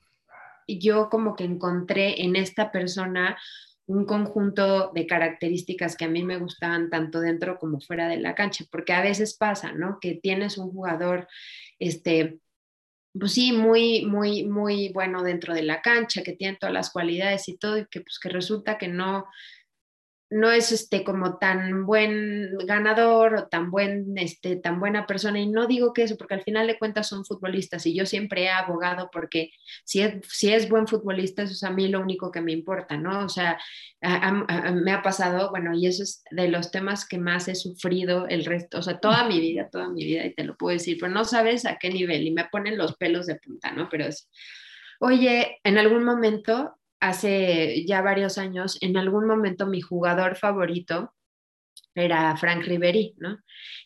yo como que encontré en esta persona un conjunto de características que a mí me gustaban tanto dentro como fuera de la cancha, porque a veces pasa, ¿no? Que tienes un jugador, este, pues sí, muy, muy, muy bueno dentro de la cancha, que tiene todas las cualidades y todo, y que pues que resulta que no, no es este como tan buen ganador o tan buen este tan buena persona y no digo que eso porque al final de cuentas son futbolistas y yo siempre he abogado porque si es, si es buen futbolista eso es a mí lo único que me importa no o sea me ha pasado bueno y eso es de los temas que más he sufrido el resto o sea toda mi vida toda mi vida y te lo puedo decir pero no sabes a qué nivel y me ponen los pelos de punta no pero es Oye, en algún momento hace ya varios años, en algún momento mi jugador favorito era Frank Ribery, ¿no?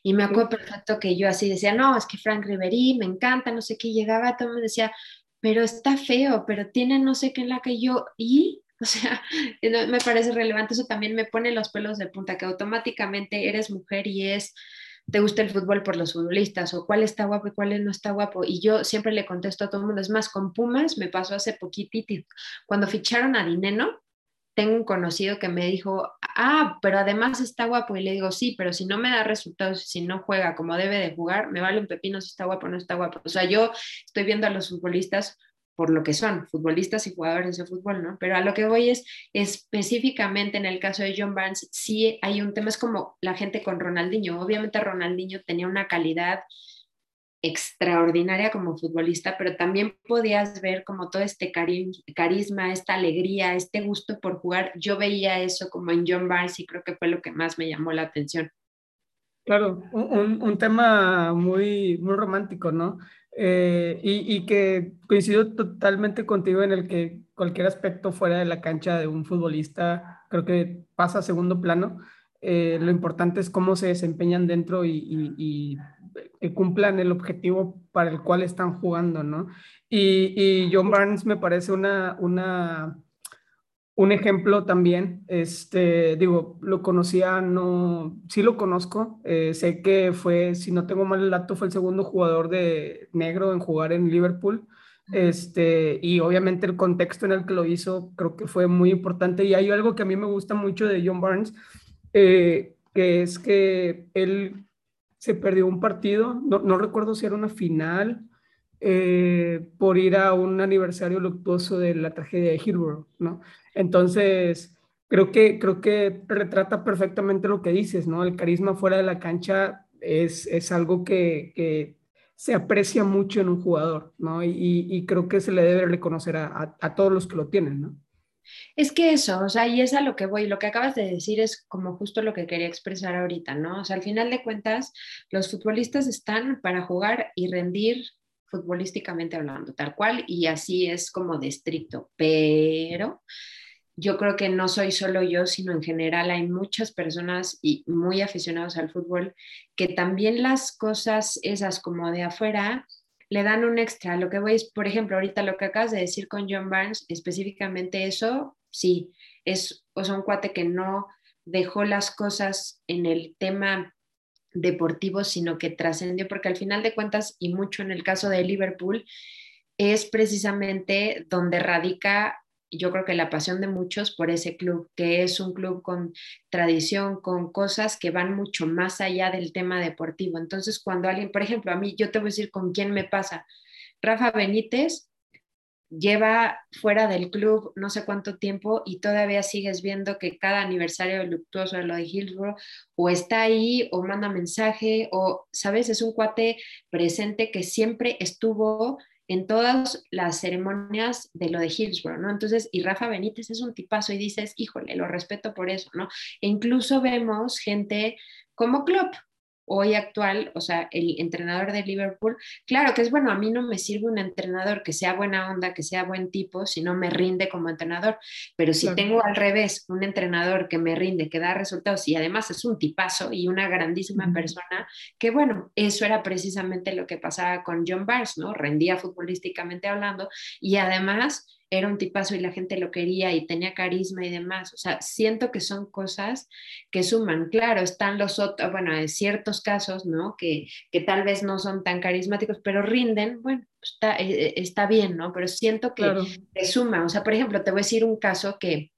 Y me acuerdo perfecto que yo así decía, no, es que Frank Ribery me encanta, no sé qué, llegaba, todo me decía, pero está feo, pero tiene no sé qué en la que yo, y, o sea, me parece relevante, eso también me pone los pelos de punta, que automáticamente eres mujer y es te gusta el fútbol por los futbolistas o cuál está guapo y cuál no está guapo. Y yo siempre le contesto a todo el mundo, es más, con Pumas me pasó hace poquitito, cuando ficharon a Dineno, tengo un conocido que me dijo, ah, pero además está guapo. Y le digo, sí, pero si no me da resultados, si no juega como debe de jugar, me vale un pepino si está guapo o no está guapo. O sea, yo estoy viendo a los futbolistas por lo que son, futbolistas y jugadores de fútbol, ¿no? Pero a lo que voy es específicamente en el caso de John Barnes, sí hay un tema, es como la gente con Ronaldinho. Obviamente Ronaldinho tenía una calidad extraordinaria como futbolista, pero también podías ver como todo este carisma, esta alegría, este gusto por jugar. Yo veía eso como en John Barnes y creo que fue lo que más me llamó la atención. Claro, un, un tema muy, muy romántico, ¿no? Eh, y, y, que coincido totalmente contigo en el que cualquier aspecto fuera de la cancha de un futbolista creo que pasa a segundo plano. Eh, lo importante es cómo se desempeñan dentro y, que cumplan el objetivo para el cual están jugando, ¿no? Y, John Barnes me parece una, una un ejemplo también, este, digo, lo conocía, no, sí lo conozco, eh, sé que fue, si no tengo mal el dato, fue el segundo jugador de negro en jugar en Liverpool, este, y obviamente el contexto en el que lo hizo creo que fue muy importante, y hay algo que a mí me gusta mucho de John Barnes, eh, que es que él se perdió un partido, no, no recuerdo si era una final, eh, por ir a un aniversario luctuoso de la tragedia de Hillsborough, ¿no? Entonces, creo que, creo que retrata perfectamente lo que dices, ¿no? El carisma fuera de la cancha es, es algo que, que, se aprecia mucho en un jugador, ¿no? Y, y creo que se le debe reconocer a, a, todos los que lo tienen, ¿no? Es que eso, o sea, y es a lo que voy, lo que acabas de decir es como justo lo que quería expresar ahorita, ¿no? O sea, al final de cuentas, los futbolistas están para jugar y rendir futbolísticamente hablando, tal cual, y así es como de estricto, pero yo creo que no soy solo yo, sino en general hay muchas personas y muy aficionados al fútbol que también las cosas esas como de afuera le dan un extra. Lo que voy es, por ejemplo, ahorita lo que acabas de decir con John Barnes, específicamente eso, sí, es o sea, un cuate que no dejó las cosas en el tema deportivo, sino que trascendió, porque al final de cuentas, y mucho en el caso de Liverpool, es precisamente donde radica, yo creo que la pasión de muchos por ese club, que es un club con tradición, con cosas que van mucho más allá del tema deportivo. Entonces, cuando alguien, por ejemplo, a mí, yo te voy a decir con quién me pasa. Rafa Benítez lleva fuera del club no sé cuánto tiempo y todavía sigues viendo que cada aniversario luctuoso de lo de Hillsborough o está ahí o manda mensaje o, ¿sabes? Es un cuate presente que siempre estuvo en todas las ceremonias de lo de Hillsborough, ¿no? Entonces, y Rafa Benítez es un tipazo y dices, híjole, lo respeto por eso, ¿no? E incluso vemos gente como Klopp, hoy actual, o sea, el entrenador de Liverpool, claro que es bueno, a mí no me sirve un entrenador que sea buena onda, que sea buen tipo, si no me rinde como entrenador, pero si tengo al revés un entrenador que me rinde, que da resultados y además es un tipazo y una grandísima persona, que bueno, eso era precisamente lo que pasaba con John Barnes, ¿no? Rendía futbolísticamente hablando y además era un tipazo y la gente lo quería y tenía carisma y demás. O sea, siento que son cosas que suman. Claro, están los otros, bueno, hay ciertos casos, ¿no? Que, que tal vez no son tan carismáticos, pero rinden, bueno, está, eh, está bien, ¿no? Pero siento que, que suma. O sea, por ejemplo, te voy a decir un caso que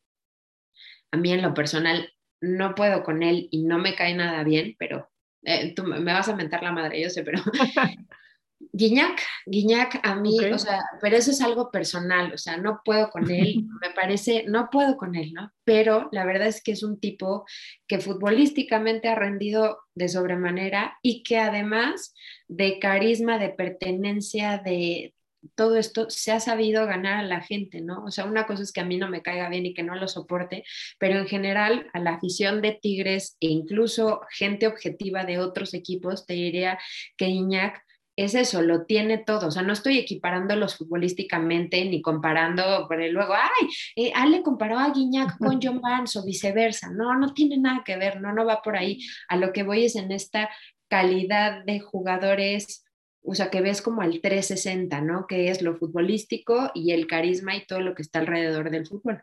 a mí en lo personal no puedo con él y no me cae nada bien, pero eh, tú me vas a mentar la madre, yo sé, pero Guiñac, Guiñac a mí, o sea, pero eso es algo personal, o sea, no puedo con él, me parece, no puedo con él, ¿no? Pero la verdad es que es un tipo que futbolísticamente ha rendido de sobremanera y que además de carisma, de pertenencia, de todo esto, se ha sabido ganar a la gente, ¿no? O sea, una cosa es que a mí no me caiga bien y que no lo soporte, pero en general a la afición de Tigres e incluso gente objetiva de otros equipos, te diría que Guiñac es eso, lo tiene todo. O sea, no estoy equiparándolos futbolísticamente ni comparando, pero luego, ay, eh, Ale comparó a Guiñac con John Barnes o viceversa. No, no tiene nada que ver, no, no va por ahí. A lo que voy es en esta calidad de jugadores, o sea, que ves como el 360, ¿no? Que es lo futbolístico y el carisma y todo lo que está alrededor del fútbol.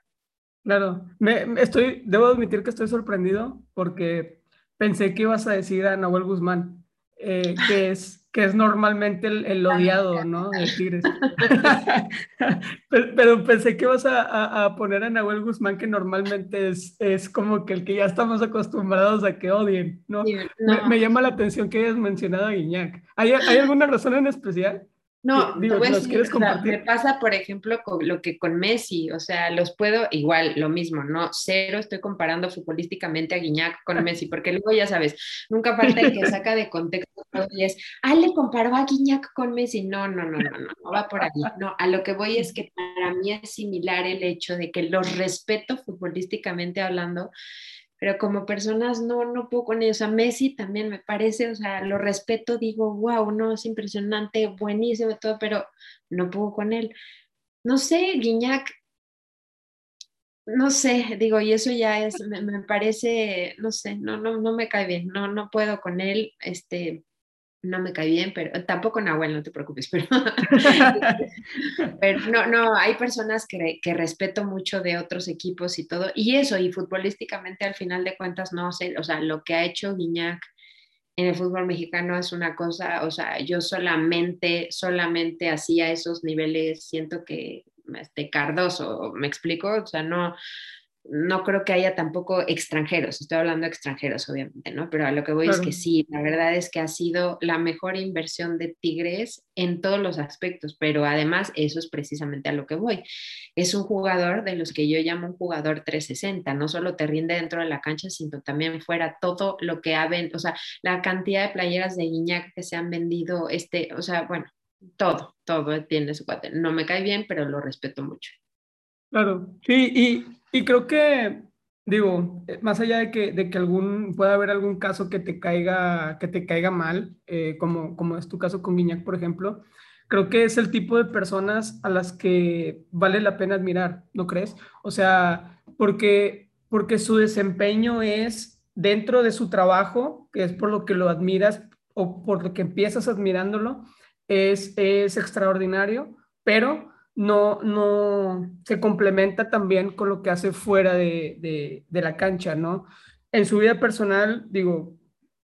Claro, me, estoy, debo admitir que estoy sorprendido porque pensé que ibas a decir a Nahuel Guzmán, eh, que es que es normalmente el, odiado, ¿no? De Tigres. pero, pensé que vas a, poner a Nahuel Guzmán, que normalmente es, es como que el que ya estamos acostumbrados a que odien, ¿no? Me, llama la atención que hayas mencionado a Guiñac. ¿Hay, ¿Hay alguna razón en especial? No, digo, me pasa, por ejemplo, con lo que con Messi, o sea, los puedo, igual, lo mismo, ¿no? Cero estoy comparando futbolísticamente a Guiñac con Messi, porque luego ya sabes, nunca falta el que saca de contexto y es, ah, le comparó a Guiñac con Messi. No, no, no, no, no, no va por ahí. No, a lo que voy es que para mí es similar el hecho de que los respeto futbolísticamente hablando, pero como personas no, no puedo con ellos. O sea, Messi también me parece, o sea, lo respeto, digo, wow, no, es impresionante, buenísimo todo, pero no puedo con él. No sé, Guiñac, no sé, digo, y eso ya es, me, me, parece, no sé, no, no, no me cae bien, no, no puedo con él, este, no me cae bien, pero tampoco Nahuel, no te preocupes, pero, pero no, no, hay personas que, que, respeto mucho de otros equipos y todo, y eso, y futbolísticamente al final de cuentas, no sé, o sea, lo que ha hecho Guiñac en el fútbol mexicano es una cosa, o sea, yo solamente, solamente hacía esos niveles, siento que, este, Cardoso, me explico, o sea, no, no creo que haya tampoco extranjeros, estoy hablando de extranjeros obviamente, ¿no? Pero a lo que voy es que sí, la verdad es que ha sido la mejor inversión de Tigres en todos los aspectos, pero además eso es precisamente a lo que voy. Es un jugador de los que yo llamo un jugador 360, no solo te rinde dentro de la cancha, sino también fuera todo lo que ha vendido, o sea, la cantidad de playeras de Guiñac que se han vendido, este, o sea, bueno, todo, todo tiene su cuate. No me cae bien, pero lo respeto mucho. Claro, sí, y y creo que, digo, eh, más allá de que, de que algún, pueda haber algún caso que te caiga, que te caiga mal, eh, como, como es tu caso con Guiñac, por ejemplo, creo que es el tipo de personas a las que vale la pena admirar, ¿no crees? O sea, porque, porque su desempeño es dentro de su trabajo, que es por lo que lo admiras o por lo que empiezas admirándolo, es, es extraordinario, pero no, no se complementa también con lo que hace fuera de, la cancha, ¿no? En su vida personal, digo,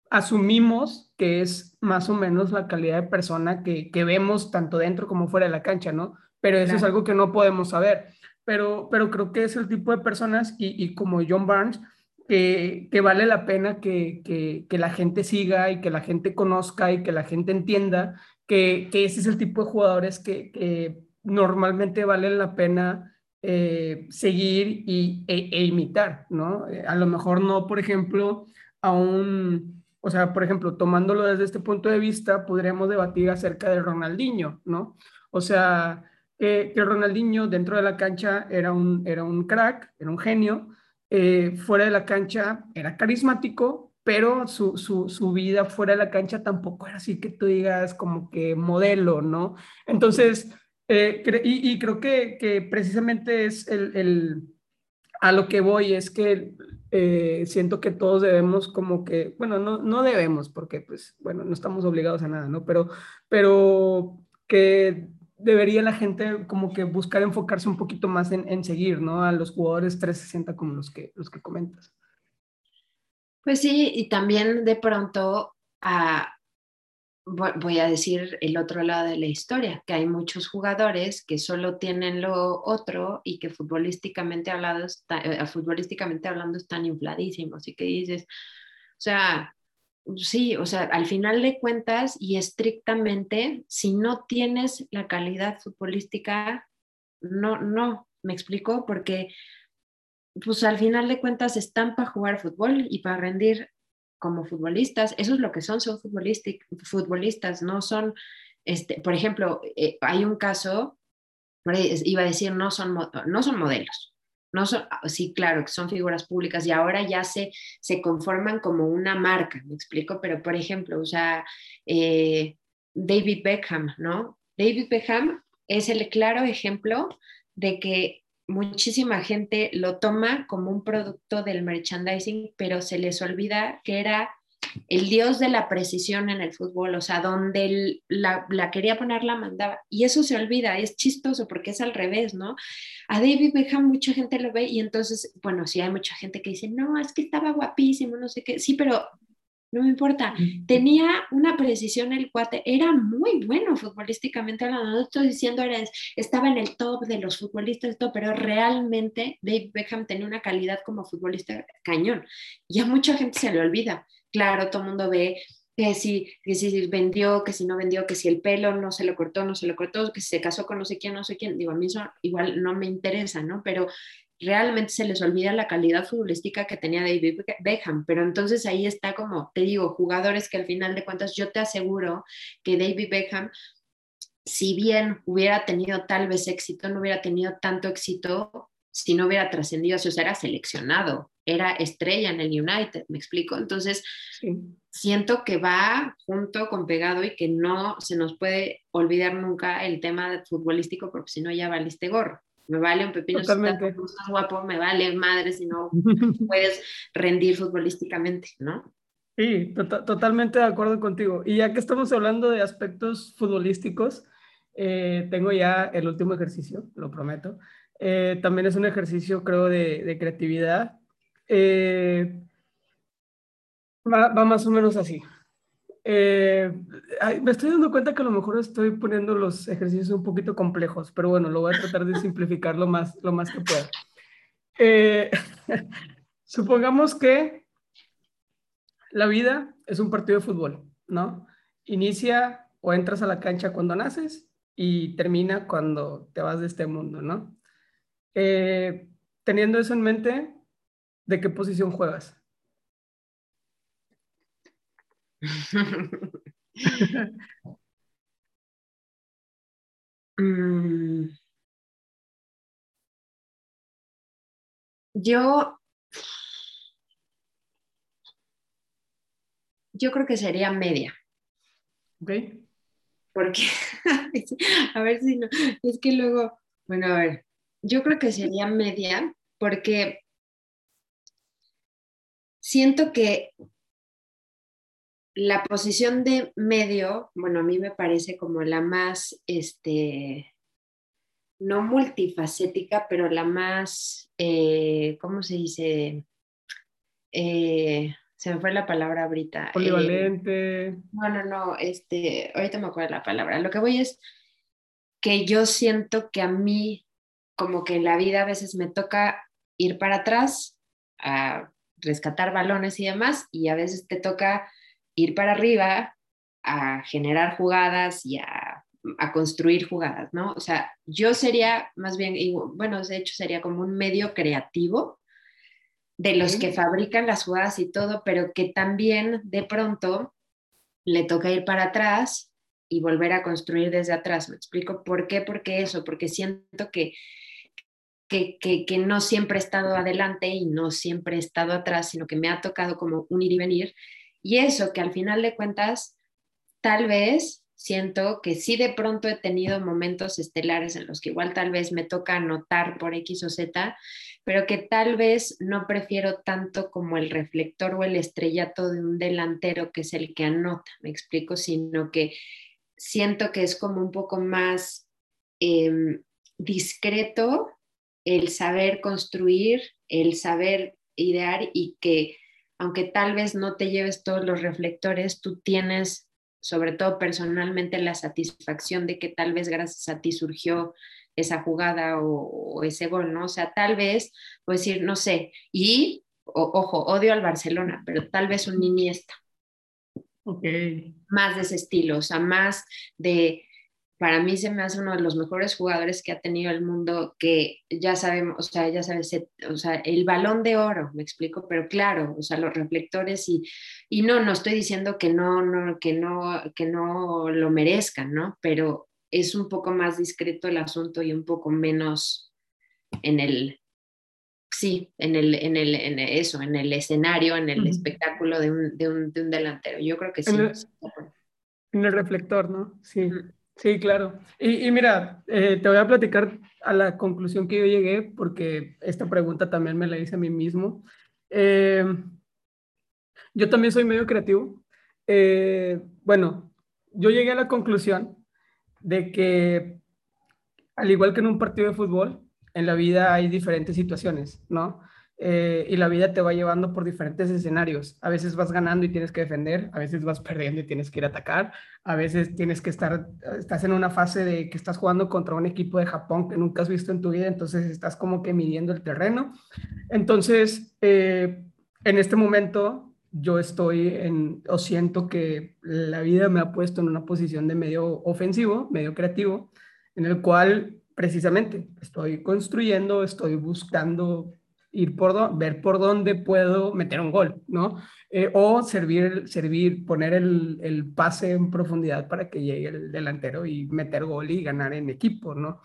asumimos que es más o menos la calidad de persona que, vemos tanto dentro como fuera de la cancha, ¿no? Pero eso es algo que no podemos saber. Pero, pero creo que es el tipo de personas y, como John Barnes, que, vale la pena que, la gente siga y que la gente conozca y que la gente entienda que, ese es el tipo de jugadores que normalmente vale la pena eh, seguir y, e, e, imitar, ¿no? Eh, a lo mejor no, por ejemplo, a un, o sea, por ejemplo, tomándolo desde este punto de vista, podríamos debatir acerca de Ronaldinho, ¿no? O sea, que Ronaldinho dentro de la cancha era un, era un crack, era un genio, eh, fuera de la cancha era carismático, pero su, su, su, vida fuera de la cancha tampoco era así que tú digas como que modelo, ¿no? Entonces, eh, y, creo que, precisamente es el, a lo que voy, es que eh, siento que todos debemos como que, bueno, no, no debemos, porque pues, bueno, no estamos obligados a nada, ¿no? Pero, pero que debería la gente como que buscar enfocarse un poquito más en, en seguir, ¿no? A los jugadores 360 como los que, los que comentas. Pues sí, y también de pronto a, voy a decir el otro lado de la historia, que hay muchos jugadores que solo tienen lo otro y que futbolísticamente hablando, eh, futbolísticamente hablando están infladísimos y que dices, o sea, sí, o sea, al final de cuentas y estrictamente, si no tienes la calidad futbolística, no, no, me explico, porque pues al final de cuentas están para jugar fútbol y para rendir como futbolistas, eso es lo que son, son futbolistas, no son, este, por ejemplo, eh, hay un caso, iba a decir, no son, no son modelos, no son, ah, sí, claro, que son figuras públicas y ahora ya se, se conforman como una marca, me explico, pero por ejemplo, o sea, eh, David Beckham, ¿no? David Beckham es el claro ejemplo de que muchísima gente lo toma como un producto del merchandising, pero se les olvida que era el dios de la precisión en el fútbol, o sea, donde la, quería poner, la mandaba. Y eso se olvida, es chistoso porque es al revés, ¿no? A David Beckham mucha gente lo ve y entonces, bueno, sí hay mucha gente que dice, no, es que estaba guapísimo, no sé qué, sí, pero no me importa. Tenía una precisión el cuate, era muy bueno futbolísticamente hablando. No estoy diciendo era, estaba en el top de los futbolistas, pero realmente Dave Beckham tenía una calidad como futbolista cañón. Y a mucha gente se le olvida. Claro, todo el mundo ve que si, que si vendió, que si no vendió, que si el pelo no se lo cortó, no se lo cortó, que si se casó con no sé quién, no sé quién. Digo, a mí eso igual no me interesa, ¿no? Pero realmente se les olvida la calidad futbolística que tenía David Beckham. Pero entonces ahí está como, te digo, jugadores que al final de cuentas yo te aseguro que David Beckham, si bien hubiera tenido tal vez éxito, no hubiera tenido tanto éxito si no hubiera trascendido, o sea, era seleccionado, era estrella en el United, me explico. Entonces, siento que va junto con pegado y que no se nos puede olvidar nunca el tema futbolístico, porque si no ya valiste gorro. Me vale un pepino Totalmente. si estás guapo, me vale madre si no puedes rendir futbolísticamente, ¿no? Sí, to totalmente de acuerdo contigo. Y ya que estamos hablando de aspectos futbolísticos, eh, tengo ya el último ejercicio, lo prometo. Eh, también es un ejercicio, creo, de, de creatividad. Eh, va, va, más o menos así. Eh, me estoy dando cuenta que a lo mejor estoy poniendo los ejercicios un poquito complejos, pero bueno, lo voy a tratar de simplificar lo más, lo más que pueda. Eh, supongamos que la vida es un partido de fútbol, ¿no? Inicia o entras a la cancha cuando naces y termina cuando te vas de este mundo, ¿no? Eh, teniendo eso en mente, ¿de qué posición juegas? Mm. Yo, yo creo que sería media. Ok. Porque, a ver si no, es que luego, bueno, a ver, yo creo que sería media porque siento que la posición de medio, bueno, a mí me parece como la más, este, no multifacética, pero la más, eh, ¿cómo se dice? Eh, se me fue la palabra ahorita. Polivalente. Eh, no, no, no, este, ahorita me acuerdo la palabra. Lo que voy es que yo siento que a mí como que en la vida a veces me toca ir para atrás a rescatar balones y demás, y a veces te toca ir para arriba a generar jugadas y a, construir jugadas, ¿no? O sea, yo sería más bien, bueno, de hecho sería como un medio creativo de los que fabrican las jugadas y todo, pero que también de pronto le toca ir para atrás y volver a construir desde atrás. ¿Me explico por qué? Porque eso, porque siento que que, no siempre he estado adelante y no siempre he estado atrás, sino que me ha tocado como un ir y venir. Y eso que al final de cuentas, tal vez siento que sí de pronto he tenido momentos estelares en los que igual tal vez me toca anotar por X o Z, pero que tal vez no prefiero tanto como el reflector o el estrellato de un delantero que es el que anota, me explico, sino que siento que es como un poco más em, discreto el saber construir, el saber idear y que aunque tal vez no te lleves todos los reflectores, tú tienes, sobre todo personalmente, la satisfacción de que tal vez gracias a ti surgió esa jugada o, ese gol, ¿no? O sea, tal vez, puedo decir, no sé, y, ojo, odio al Barcelona, pero tal vez un Iniesta. Ok. Más de ese estilo, o sea, más de para mí se me hace uno de los mejores jugadores que ha tenido el mundo, que ya sabemos, o sea, ya sabes, o sea, el balón de oro, me explico, pero claro, o sea, los reflectores y, y no, no estoy diciendo que no, no, que no, que no lo merezcan, ¿no? Pero es un poco más discreto el asunto y un poco menos en el, sí, en el, en el, en eso, en el escenario, en el espectáculo de un, de, un, de un, delantero. Yo creo que sí. En el, reflector, ¿no? Sí. Sí, claro. Y, mira, eh, te voy a platicar a la conclusión que yo llegué, porque esta pregunta también me la hice a mí mismo. Eh, yo también soy medio creativo. Eh, bueno, yo llegué a la conclusión de que, al igual que en un partido de fútbol, en la vida hay diferentes situaciones, ¿no? Eh, y la vida te va llevando por diferentes escenarios. A veces vas ganando y tienes que defender, a veces vas perdiendo y tienes que ir a atacar, a veces tienes que estar, estás en una fase de que estás jugando contra un equipo de Japón que nunca has visto en tu vida, entonces estás como que midiendo el terreno. Entonces, eh, en este momento, yo estoy en, o siento que la vida me ha puesto en una posición de medio ofensivo, medio creativo, en el cual precisamente estoy construyendo, estoy buscando ir por ver por dónde puedo meter un gol, ¿no? Eh, o servir, servir, poner el, el, pase en profundidad para que llegue el delantero y meter gol y ganar en equipo, ¿no?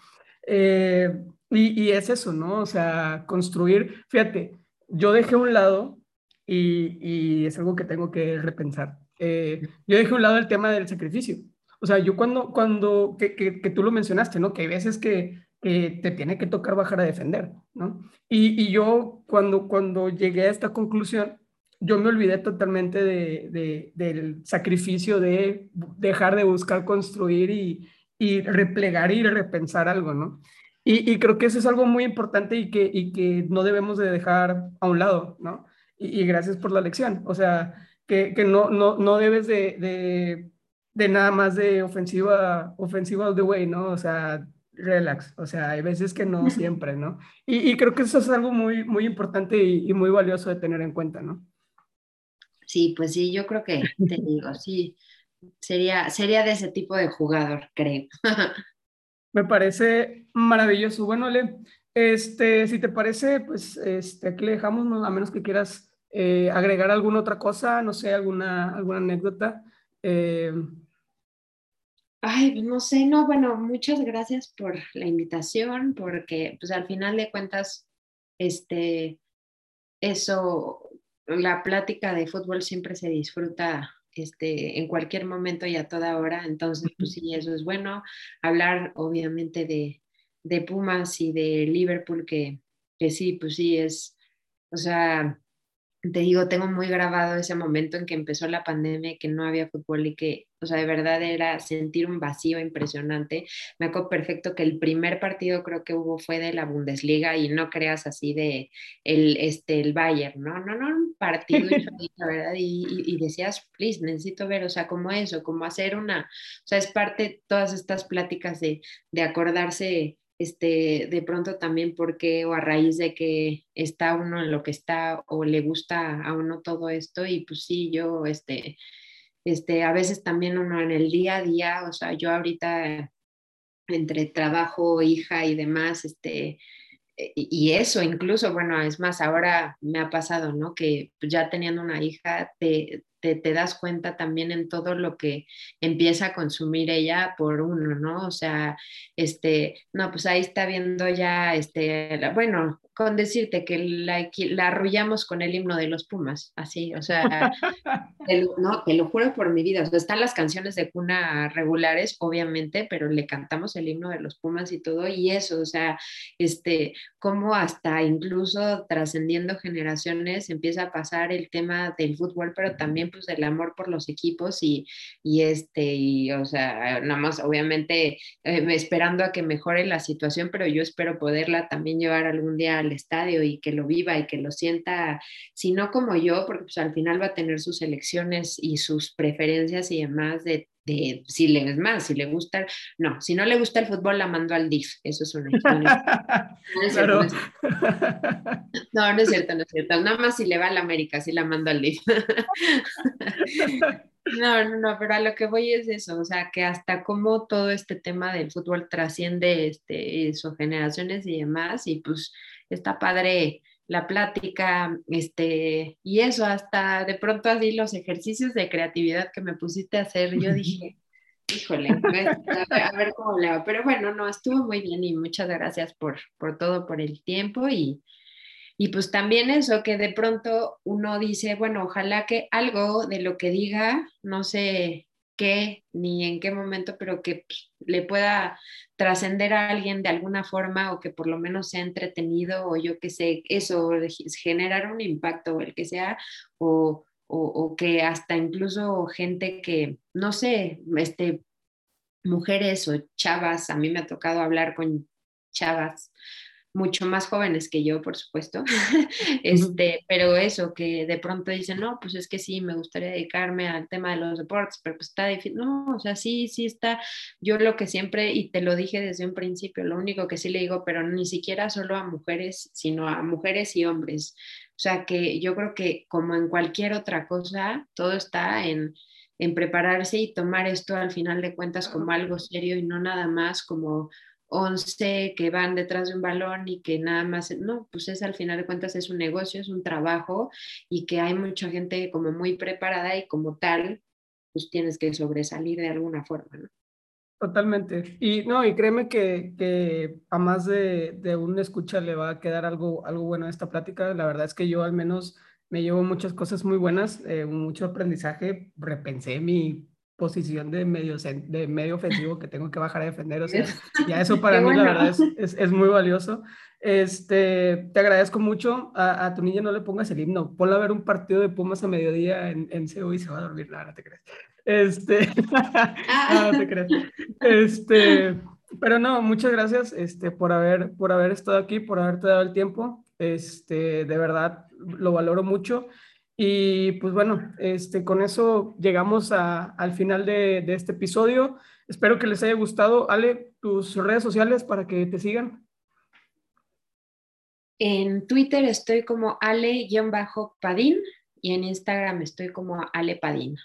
Eh, y, y, es eso, ¿no? O sea, construir, fíjate, yo dejé un lado y, y es algo que tengo que repensar. Eh, yo dejé un lado el tema del sacrificio. O sea, yo cuando, cuando que, que, que tú lo mencionaste, ¿no? Que hay veces que que te tiene que tocar bajar a defender, ¿no? Y, y, yo cuando, cuando llegué a esta conclusión, yo me olvidé totalmente de, de, del sacrificio de dejar de buscar construir y, y replegar y repensar algo, ¿no? Y, y, creo que eso es algo muy importante y que, y que no debemos de dejar a un lado, ¿no? Y, gracias por la lección. O sea, que, que no, no, no debes de, de, de, nada más de ofensiva, ofensiva all the way, ¿no? O sea, relax, o sea, hay veces que no siempre, ¿no? Y, y creo que eso es algo muy, muy importante y, y, muy valioso de tener en cuenta, ¿no? Sí, pues sí, yo creo que, te digo, sí, sería, sería de ese tipo de jugador, creo. Me parece maravilloso. Bueno, Le, este, si te parece, pues este, aquí le dejamos, ¿no? a menos que quieras eh, agregar alguna otra cosa, no sé, alguna, alguna anécdota. Eh, Ay, pues, no sé, no, bueno, muchas gracias por la invitación, porque pues al final de cuentas, este, eso, la plática de fútbol siempre se disfruta este, en cualquier momento y a toda hora, entonces pues sí, eso es bueno. Hablar obviamente de, de Pumas y de Liverpool, que, que sí, pues sí, es, o sea, te digo, tengo muy grabado ese momento en que empezó la pandemia y que no había fútbol y que, o sea, de verdad era sentir un vacío impresionante. Me acuerdo perfecto que el primer partido creo que hubo fue de la Bundesliga y no creas así de el, este, el Bayern, ¿no? No, no, un partido, la verdad, y, y, decías, please, necesito ver, o sea, como eso, como hacer una, o sea, es parte de todas estas pláticas de, de acordarse este, de pronto también porque o a raíz de que está uno en lo que está o le gusta a uno todo esto y pues sí, yo, este, este, a veces también uno en el día a día, o sea, yo ahorita entre trabajo, hija y demás, este, y eso incluso, bueno, es más, ahora me ha pasado, ¿no? Que ya teniendo una hija, te, te, te, das cuenta también en todo lo que empieza a consumir ella por uno, ¿no? O sea, este, no, pues ahí está viendo ya, este, bueno, con decirte que la, la arrullamos con el himno de los Pumas, así, o sea, te lo, no, te lo juro por mi vida, o sea, están las canciones de cuna regulares, obviamente, pero le cantamos el himno de los Pumas y todo, y eso, o sea, este, como hasta incluso trascendiendo generaciones empieza a pasar el tema del fútbol, pero también pues del amor por los equipos y, y este, y o sea, nada más obviamente eh, esperando a que mejore la situación, pero yo espero poderla también llevar algún día al estadio y que lo viva y que lo sienta, si no como yo, porque pues al final va a tener sus elecciones y sus preferencias y demás de de, si le es más, si le gusta, no, si no le gusta el fútbol la mando al DIF, eso es una no, es cierto, no, no es cierto, no es cierto, nada más si le va a la América, si la mando al DIF. No, no, no, pero a lo que voy es eso, o sea, que hasta cómo todo este tema del fútbol trasciende este, sus generaciones y demás, y pues está padre la plática, este, y eso, hasta de pronto así los ejercicios de creatividad que me pusiste a hacer, yo dije, híjole, a ver, cómo le hago. Pero bueno, no, estuvo muy bien y muchas gracias por, por todo, por el tiempo y, y pues también eso, que de pronto uno dice, bueno, ojalá que algo de lo que diga, no sé, qué ni en qué momento, pero que pues, le pueda trascender a alguien de alguna forma o que por lo menos sea entretenido o yo que sé, eso, generar un impacto o el que sea, o, o, o, que hasta incluso gente que, no sé, este, mujeres o chavas, a mí me ha tocado hablar con chavas mucho más jóvenes que yo, por supuesto, este, pero eso, que de pronto dicen, no, pues es que sí, me gustaría dedicarme al tema de los deportes, pero pues está difícil, no, o sea, sí, sí está, yo lo que siempre, y te lo dije desde un principio, lo único que sí le digo, pero ni siquiera solo a mujeres, sino a mujeres y hombres, o sea, que yo creo que como en cualquier otra cosa, todo está en en prepararse y tomar esto al final de cuentas como algo serio y no nada más como 11 que van detrás de un balón y que nada más, no, pues es al final de cuentas es un negocio, es un trabajo y que hay mucha gente como muy preparada y como tal, pues tienes que sobresalir de alguna forma, ¿no? Totalmente. Y no, y créeme que, que a más de, de un escucha le va a quedar algo, algo bueno a esta plática. La verdad es que yo al menos me llevo muchas cosas muy buenas, eh, mucho aprendizaje, repensé mi posición de medio, de medio ofensivo que tengo que bajar a defender, o sea, ya eso para mí la verdad es, es, muy valioso. Este, te agradezco mucho, a, tu niña no le pongas el himno, ponla a ver un partido de Pumas a mediodía en, en CEU y se va a dormir, nada, no te crees. Este, no, no te crees. Este, pero no, muchas gracias este, por, haber, por haber estado aquí, por haberte dado el tiempo. Este, de verdad, lo valoro mucho. Y pues bueno, este, con eso llegamos al final de, este episodio. Espero que les haya gustado. Ale, tus redes sociales para que te sigan. En Twitter estoy como ale-padín y en Instagram estoy como alepadín.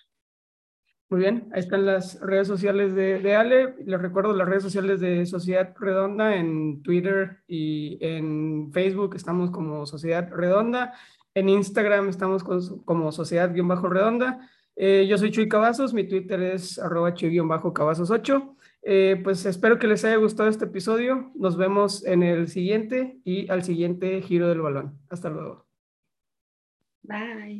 Muy bien, ahí están las redes sociales de, de, Ale. Les recuerdo las redes sociales de Sociedad Redonda en Twitter y en Facebook estamos como Sociedad Redonda. En Instagram estamos como Sociedad-Redonda. Eh, yo soy Chuy Cavazos, mi Twitter es arroba chuy-cavazos8. Eh, pues espero que les haya gustado este episodio. Nos vemos en el siguiente y al siguiente giro del balón. Hasta luego. Bye.